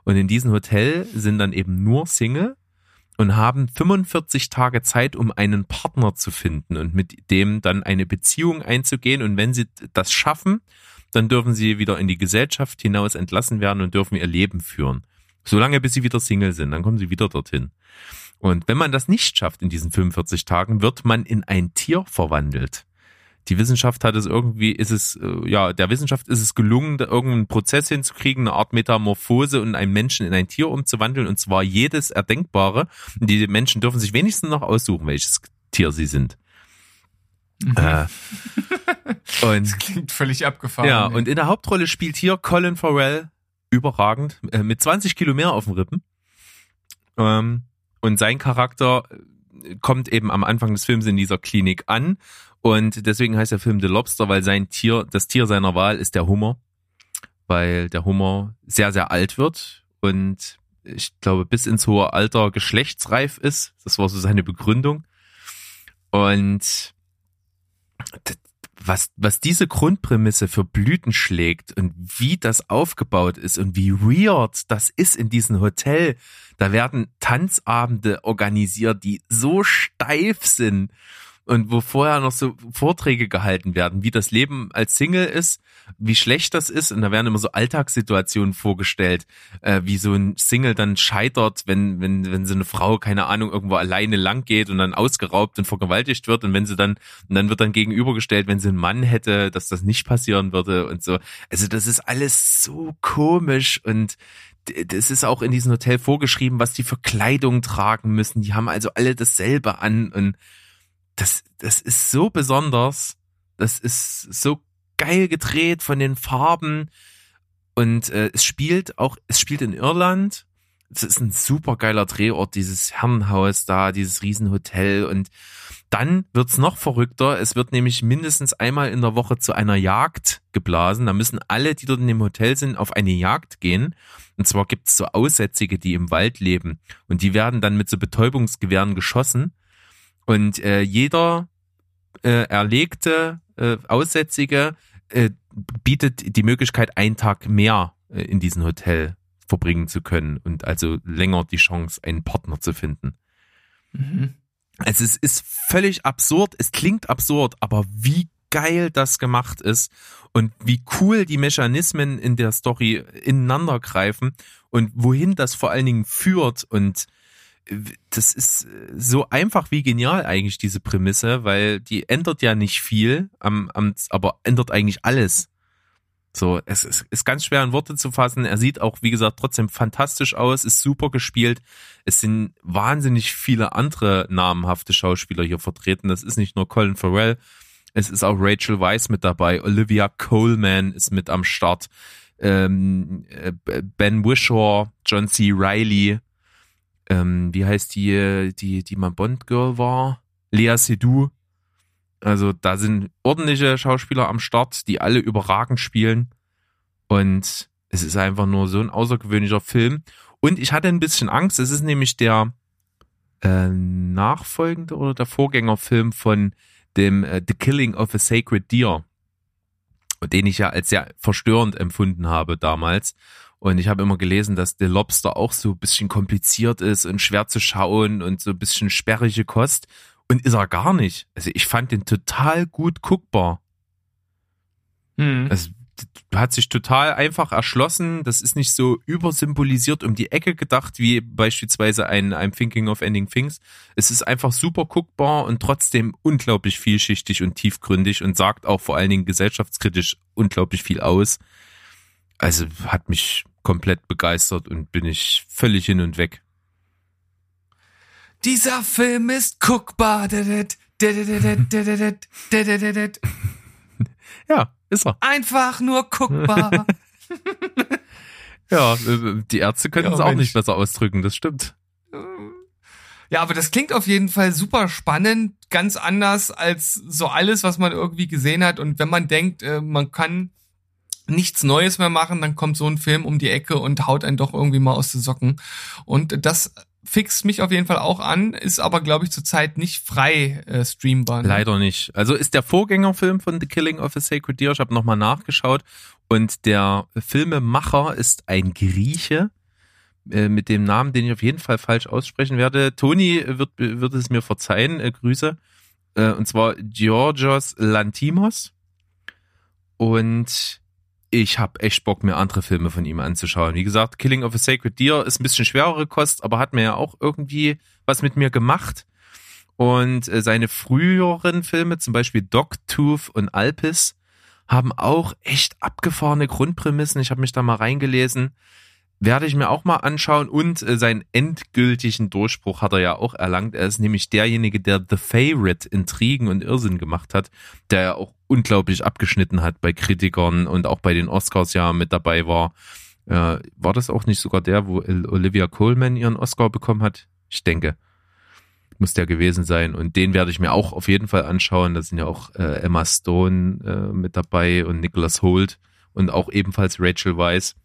Und in diesem Hotel sind dann eben nur Single und haben 45 Tage Zeit, um einen Partner zu finden und mit dem dann eine Beziehung einzugehen. Und wenn sie das schaffen, dann dürfen sie wieder in die Gesellschaft hinaus entlassen werden und dürfen ihr Leben führen. Solange bis sie wieder Single sind, dann kommen sie wieder dorthin. Und wenn man das nicht schafft in diesen 45 Tagen, wird man in ein Tier verwandelt. Die Wissenschaft hat es irgendwie, ist es, äh, ja, der Wissenschaft ist es gelungen, da irgendeinen Prozess hinzukriegen, eine Art Metamorphose und einen Menschen in ein Tier umzuwandeln, und zwar jedes Erdenkbare. Und die Menschen dürfen sich wenigstens noch aussuchen, welches Tier sie sind. Mhm. Äh, und Das klingt völlig abgefahren. ja, ey. und in der Hauptrolle spielt hier Colin Farrell überragend, äh, mit 20 Kilo mehr auf den Rippen. Ähm, und sein Charakter kommt eben am Anfang des Films in dieser Klinik an. Und deswegen heißt der Film The Lobster, weil sein Tier, das Tier seiner Wahl ist der Hummer. Weil der Hummer sehr, sehr alt wird und ich glaube, bis ins hohe Alter geschlechtsreif ist. Das war so seine Begründung. Und was, was diese Grundprämisse für Blüten schlägt und wie das aufgebaut ist und wie weird das ist in diesem Hotel. Da werden Tanzabende organisiert, die so steif sind und wo vorher noch so Vorträge gehalten werden, wie das Leben als Single ist, wie schlecht das ist. Und da werden immer so Alltagssituationen vorgestellt, äh, wie so ein Single dann scheitert, wenn, wenn, wenn so eine Frau, keine Ahnung, irgendwo alleine lang geht und dann ausgeraubt und vergewaltigt wird. Und wenn sie dann, und dann wird dann gegenübergestellt, wenn sie einen Mann hätte, dass das nicht passieren würde und so. Also das ist alles so komisch und das ist auch in diesem Hotel vorgeschrieben, was die für Kleidung tragen müssen. Die haben also alle dasselbe an und das, das ist so besonders. Das ist so geil gedreht von den Farben. Und äh, es spielt auch, es spielt in Irland. Es ist ein super geiler Drehort, dieses Herrenhaus da, dieses Riesenhotel. Und dann wird's noch verrückter. Es wird nämlich mindestens einmal in der Woche zu einer Jagd geblasen. Da müssen alle, die dort in dem Hotel sind, auf eine Jagd gehen. Und zwar gibt's so Aussätzige, die im Wald leben. Und die werden dann mit so Betäubungsgewehren geschossen. Und äh, jeder äh, erlegte äh, Aussätzige äh, bietet die Möglichkeit, einen Tag mehr äh, in diesem Hotel verbringen zu können und also länger die Chance, einen Partner zu finden. Mhm. Also es ist völlig absurd, es klingt absurd, aber wie geil das gemacht ist und wie cool die Mechanismen in der Story ineinander greifen und wohin das vor allen Dingen führt und das ist so einfach wie genial eigentlich diese Prämisse, weil die ändert ja nicht viel, am, am, aber ändert eigentlich alles. So, es ist, ist ganz schwer in Worte zu fassen. Er sieht auch, wie gesagt, trotzdem fantastisch aus, ist super gespielt. Es sind wahnsinnig viele andere namhafte Schauspieler hier vertreten. Das ist nicht nur Colin Farrell, es ist auch Rachel Weisz mit dabei. Olivia Coleman ist mit am Start. Ähm, äh, ben Wishaw, John C. Riley, ähm, wie heißt die, die, die mal Bond Girl war? Lea Seydoux. Also da sind ordentliche Schauspieler am Start, die alle überragend spielen. Und es ist einfach nur so ein außergewöhnlicher Film. Und ich hatte ein bisschen Angst. Es ist nämlich der äh, nachfolgende oder der Vorgängerfilm von dem äh, The Killing of a Sacred Deer, den ich ja als sehr verstörend empfunden habe damals. Und ich habe immer gelesen, dass The Lobster auch so ein bisschen kompliziert ist und schwer zu schauen und so ein bisschen sperrige Kost. Und ist er gar nicht. Also ich fand den total gut guckbar. Mhm. Es hat sich total einfach erschlossen. Das ist nicht so übersymbolisiert um die Ecke gedacht, wie beispielsweise ein I'm Thinking of Ending Things. Es ist einfach super guckbar und trotzdem unglaublich vielschichtig und tiefgründig und sagt auch vor allen Dingen gesellschaftskritisch unglaublich viel aus. Also hat mich komplett begeistert und bin ich völlig hin und weg. Dieser Film ist guckbar. Ja, ist er. Einfach nur guckbar. Ja, äh, die Ärzte können Ja, es auch Mensch. nicht besser ausdrücken, das stimmt. Ja, aber das klingt auf jeden Fall super spannend, ganz anders als so alles, was man irgendwie gesehen hat. Und wenn man denkt, äh, man kann nichts Neues mehr machen, dann kommt so ein Film um die Ecke und haut einen doch irgendwie mal aus den Socken. Und das fixt mich auf jeden Fall auch an, ist aber, glaube ich, zurzeit nicht frei äh, streambar. ne? Leider nicht. Also ist der Vorgängerfilm von The Killing of a Sacred Deer. Ich habe nochmal nachgeschaut. Und der Filmemacher ist ein Grieche äh, mit dem Namen, den ich auf jeden Fall falsch aussprechen werde. Toni wird, wird es mir verzeihen. Äh, Grüße. Äh, und zwar Georgios Lantimos. Und ich habe echt Bock, mir andere Filme von ihm anzuschauen. Wie gesagt, Killing of a Sacred Deer ist ein bisschen schwerere Kost, aber hat mir ja auch irgendwie was mit mir gemacht. Und äh, seine früheren Filme, zum Beispiel Dogtooth und Alpis, haben auch echt abgefahrene Grundprämissen. Ich habe mich da mal reingelesen. Werde ich mir auch mal anschauen. Und äh, seinen endgültigen Durchbruch hat er ja auch erlangt. Er ist nämlich derjenige, der The Favorite Intrigen und Irrsinn gemacht hat, der ja auch unglaublich abgeschnitten hat bei Kritikern und auch bei den Oscars ja mit dabei war. Äh, war das auch nicht sogar der, wo Olivia Coleman ihren Oscar bekommen hat? Ich denke muss der gewesen sein. Und den werde ich mir auch auf jeden Fall anschauen. Da sind ja auch äh, Emma Stone äh, mit dabei und Nicholas Holt und auch ebenfalls Rachel Weisz.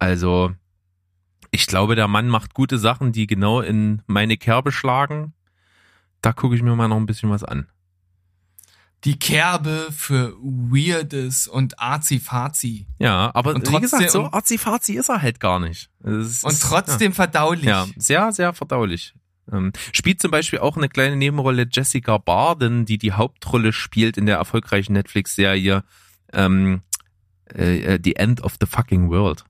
Also, ich glaube, der Mann macht gute Sachen, die genau in meine Kerbe schlagen. Da gucke ich mir mal noch ein bisschen was an. Die Kerbe für Weirdes und Azi-Fazi. Ja, aber Und wie trotzdem- gesagt, so arzi-fazi ist er halt gar nicht. Es Und ist- trotzdem verdaulich. Ja, sehr, sehr verdaulich. Ähm, spielt zum Beispiel auch eine kleine Nebenrolle Jessica Barden, die die Hauptrolle spielt in der erfolgreichen Netflix-Serie ähm, äh, äh, The End of the Fucking World.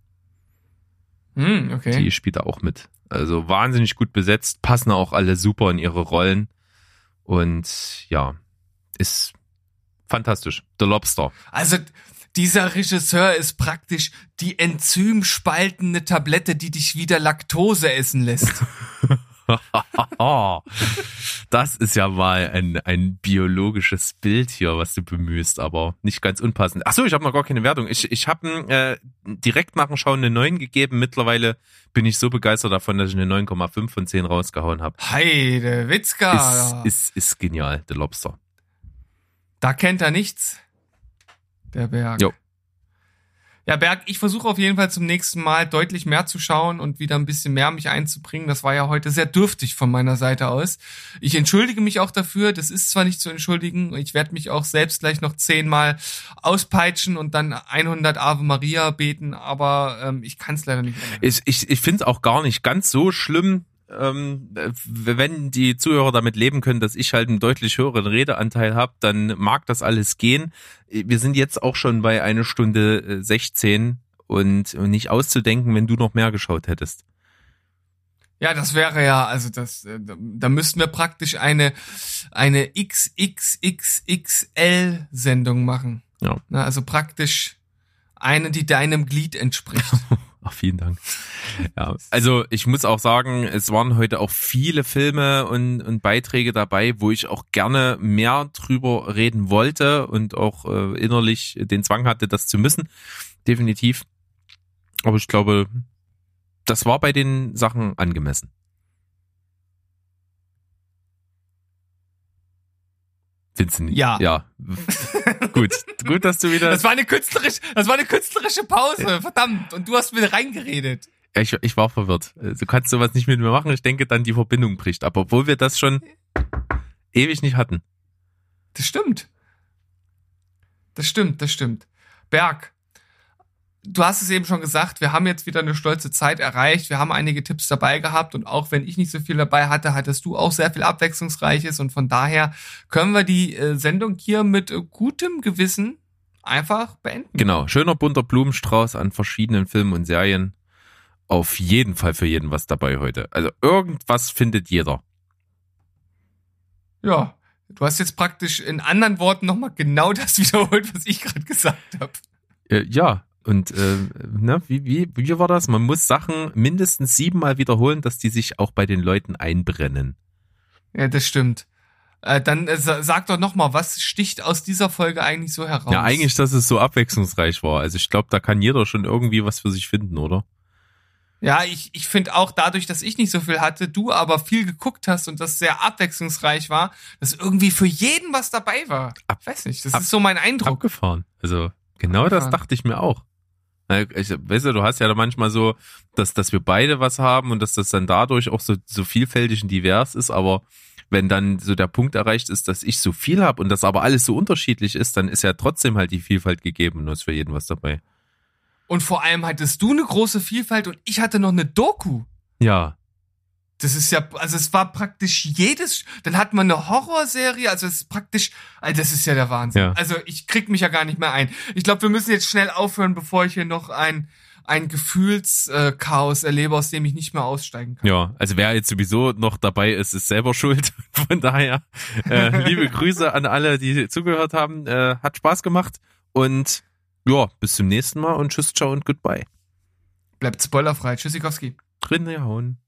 Hm, okay. Die spielt da auch mit. Also wahnsinnig gut besetzt, passen auch alle super in ihre Rollen. Und ja, ist fantastisch. The Lobster. Also dieser Regisseur ist praktisch die enzymspaltende Tablette, die dich wieder Laktose essen lässt. das ist ja mal ein, ein biologisches Bild hier, was du bemühst, aber nicht ganz unpassend. Ach so, ich habe noch gar keine Wertung. Ich, ich habe äh, direkt nach dem Schauen eine 9 gegeben. Mittlerweile bin ich so begeistert davon, dass ich eine 9,5 von 10 rausgehauen habe. Heide Witzka. Ist, ist, ist genial, The Lobster. da kennt er nichts. Der Berg. Jo. Ja, Berg, ich versuche auf jeden Fall zum nächsten Mal deutlich mehr zu schauen und wieder ein bisschen mehr mich einzubringen. Das war ja heute sehr dürftig von meiner Seite aus. Ich entschuldige mich auch dafür. Das ist zwar nicht zu entschuldigen. Ich werde mich auch selbst gleich noch zehnmal auspeitschen und dann 100 Ave Maria beten, aber ähm, ich kann es leider nicht. ändern. Ich, ich, ich finde es auch gar nicht ganz so schlimm, ähm, äh, wenn die Zuhörer damit leben können, dass ich halt einen deutlich höheren Redeanteil habe, dann mag das alles gehen. Wir sind jetzt auch schon bei einer Stunde äh, 16 und, und nicht auszudenken, wenn du noch mehr geschaut hättest. Ja, das wäre ja, also das, äh, da- da müssten wir praktisch eine, eine XXXXL-Sendung machen. Ja. Na, also praktisch eine, die deinem Glied entspricht. Ach, vielen Dank. Ja, also ich muss auch sagen, es waren heute auch viele Filme und, und Beiträge dabei, wo ich auch gerne mehr drüber reden wollte und auch äh, innerlich den Zwang hatte, das zu müssen. Definitiv. Aber ich glaube, das war bei den Sachen angemessen. Findest du nicht? Ja. Ja. Gut. Gut, dass du wieder. Das war eine künstlerische, das war eine künstlerische Pause, verdammt. Und du hast mir reingeredet. Ich, ich war verwirrt. Du kannst sowas nicht mit mir machen. Ich denke, dann die Verbindung bricht. Aber obwohl wir das schon ewig nicht hatten. Das stimmt. Das stimmt, das stimmt. Berg, du hast es eben schon gesagt, wir haben jetzt wieder eine stolze Zeit erreicht. Wir haben einige Tipps dabei gehabt und auch wenn ich nicht so viel dabei hatte, hattest du auch sehr viel Abwechslungsreiches und von daher können wir die äh, Sendung hier mit äh, gutem Gewissen einfach beenden. Genau. Schöner bunter Blumenstrauß an verschiedenen Filmen und Serien. Auf jeden Fall für jeden was dabei heute. Also irgendwas findet jeder. Ja, du hast jetzt praktisch in anderen Worten nochmal genau das wiederholt, was ich gerade gesagt habe. Äh, ja. Und äh, ne, wie, wie, wie war das? Man muss Sachen mindestens siebenmal wiederholen, dass die sich auch bei den Leuten einbrennen. Ja, das stimmt. Äh, dann äh, sa- sag doch nochmal, was sticht aus dieser Folge eigentlich so heraus? Ja, eigentlich, dass es so abwechslungsreich war. Also ich glaube, da kann jeder schon irgendwie was für sich finden, oder? Ja, ich, ich finde auch dadurch, dass ich nicht so viel hatte, du aber viel geguckt hast und das sehr abwechslungsreich war, dass irgendwie für jeden was dabei war. Ab- Weiß nicht, das ab- ist so mein Eindruck. Abgefahren. Also genau das Abgefahren. dachte ich mir auch. Ich, weißt du, du hast ja da manchmal so, dass, dass wir beide was haben und dass das dann dadurch auch so, so vielfältig und divers ist, aber wenn dann so der Punkt erreicht ist, dass ich so viel habe und das aber alles so unterschiedlich ist, dann ist ja trotzdem halt die Vielfalt gegeben und ist für jeden was dabei. Und vor allem hattest du eine große Vielfalt und ich hatte noch eine Doku. Ja. Das ist ja, also es war praktisch jedes, dann hat man eine Horrorserie, also es ist praktisch, also das ist ja der Wahnsinn. Ja. Also ich krieg mich ja gar nicht mehr ein. Ich glaube, wir müssen jetzt schnell aufhören, bevor ich hier noch ein, ein Gefühlschaos erlebe, aus dem ich nicht mehr aussteigen kann. Ja, also wer jetzt sowieso noch dabei ist, ist selber schuld. Von daher, äh, liebe Grüße an alle, die zugehört haben. Äh, hat Spaß gemacht und ja, bis zum nächsten Mal und tschüss, ciao und goodbye. Bleibt spoilerfrei. Tschüssikowski. Drin hauen.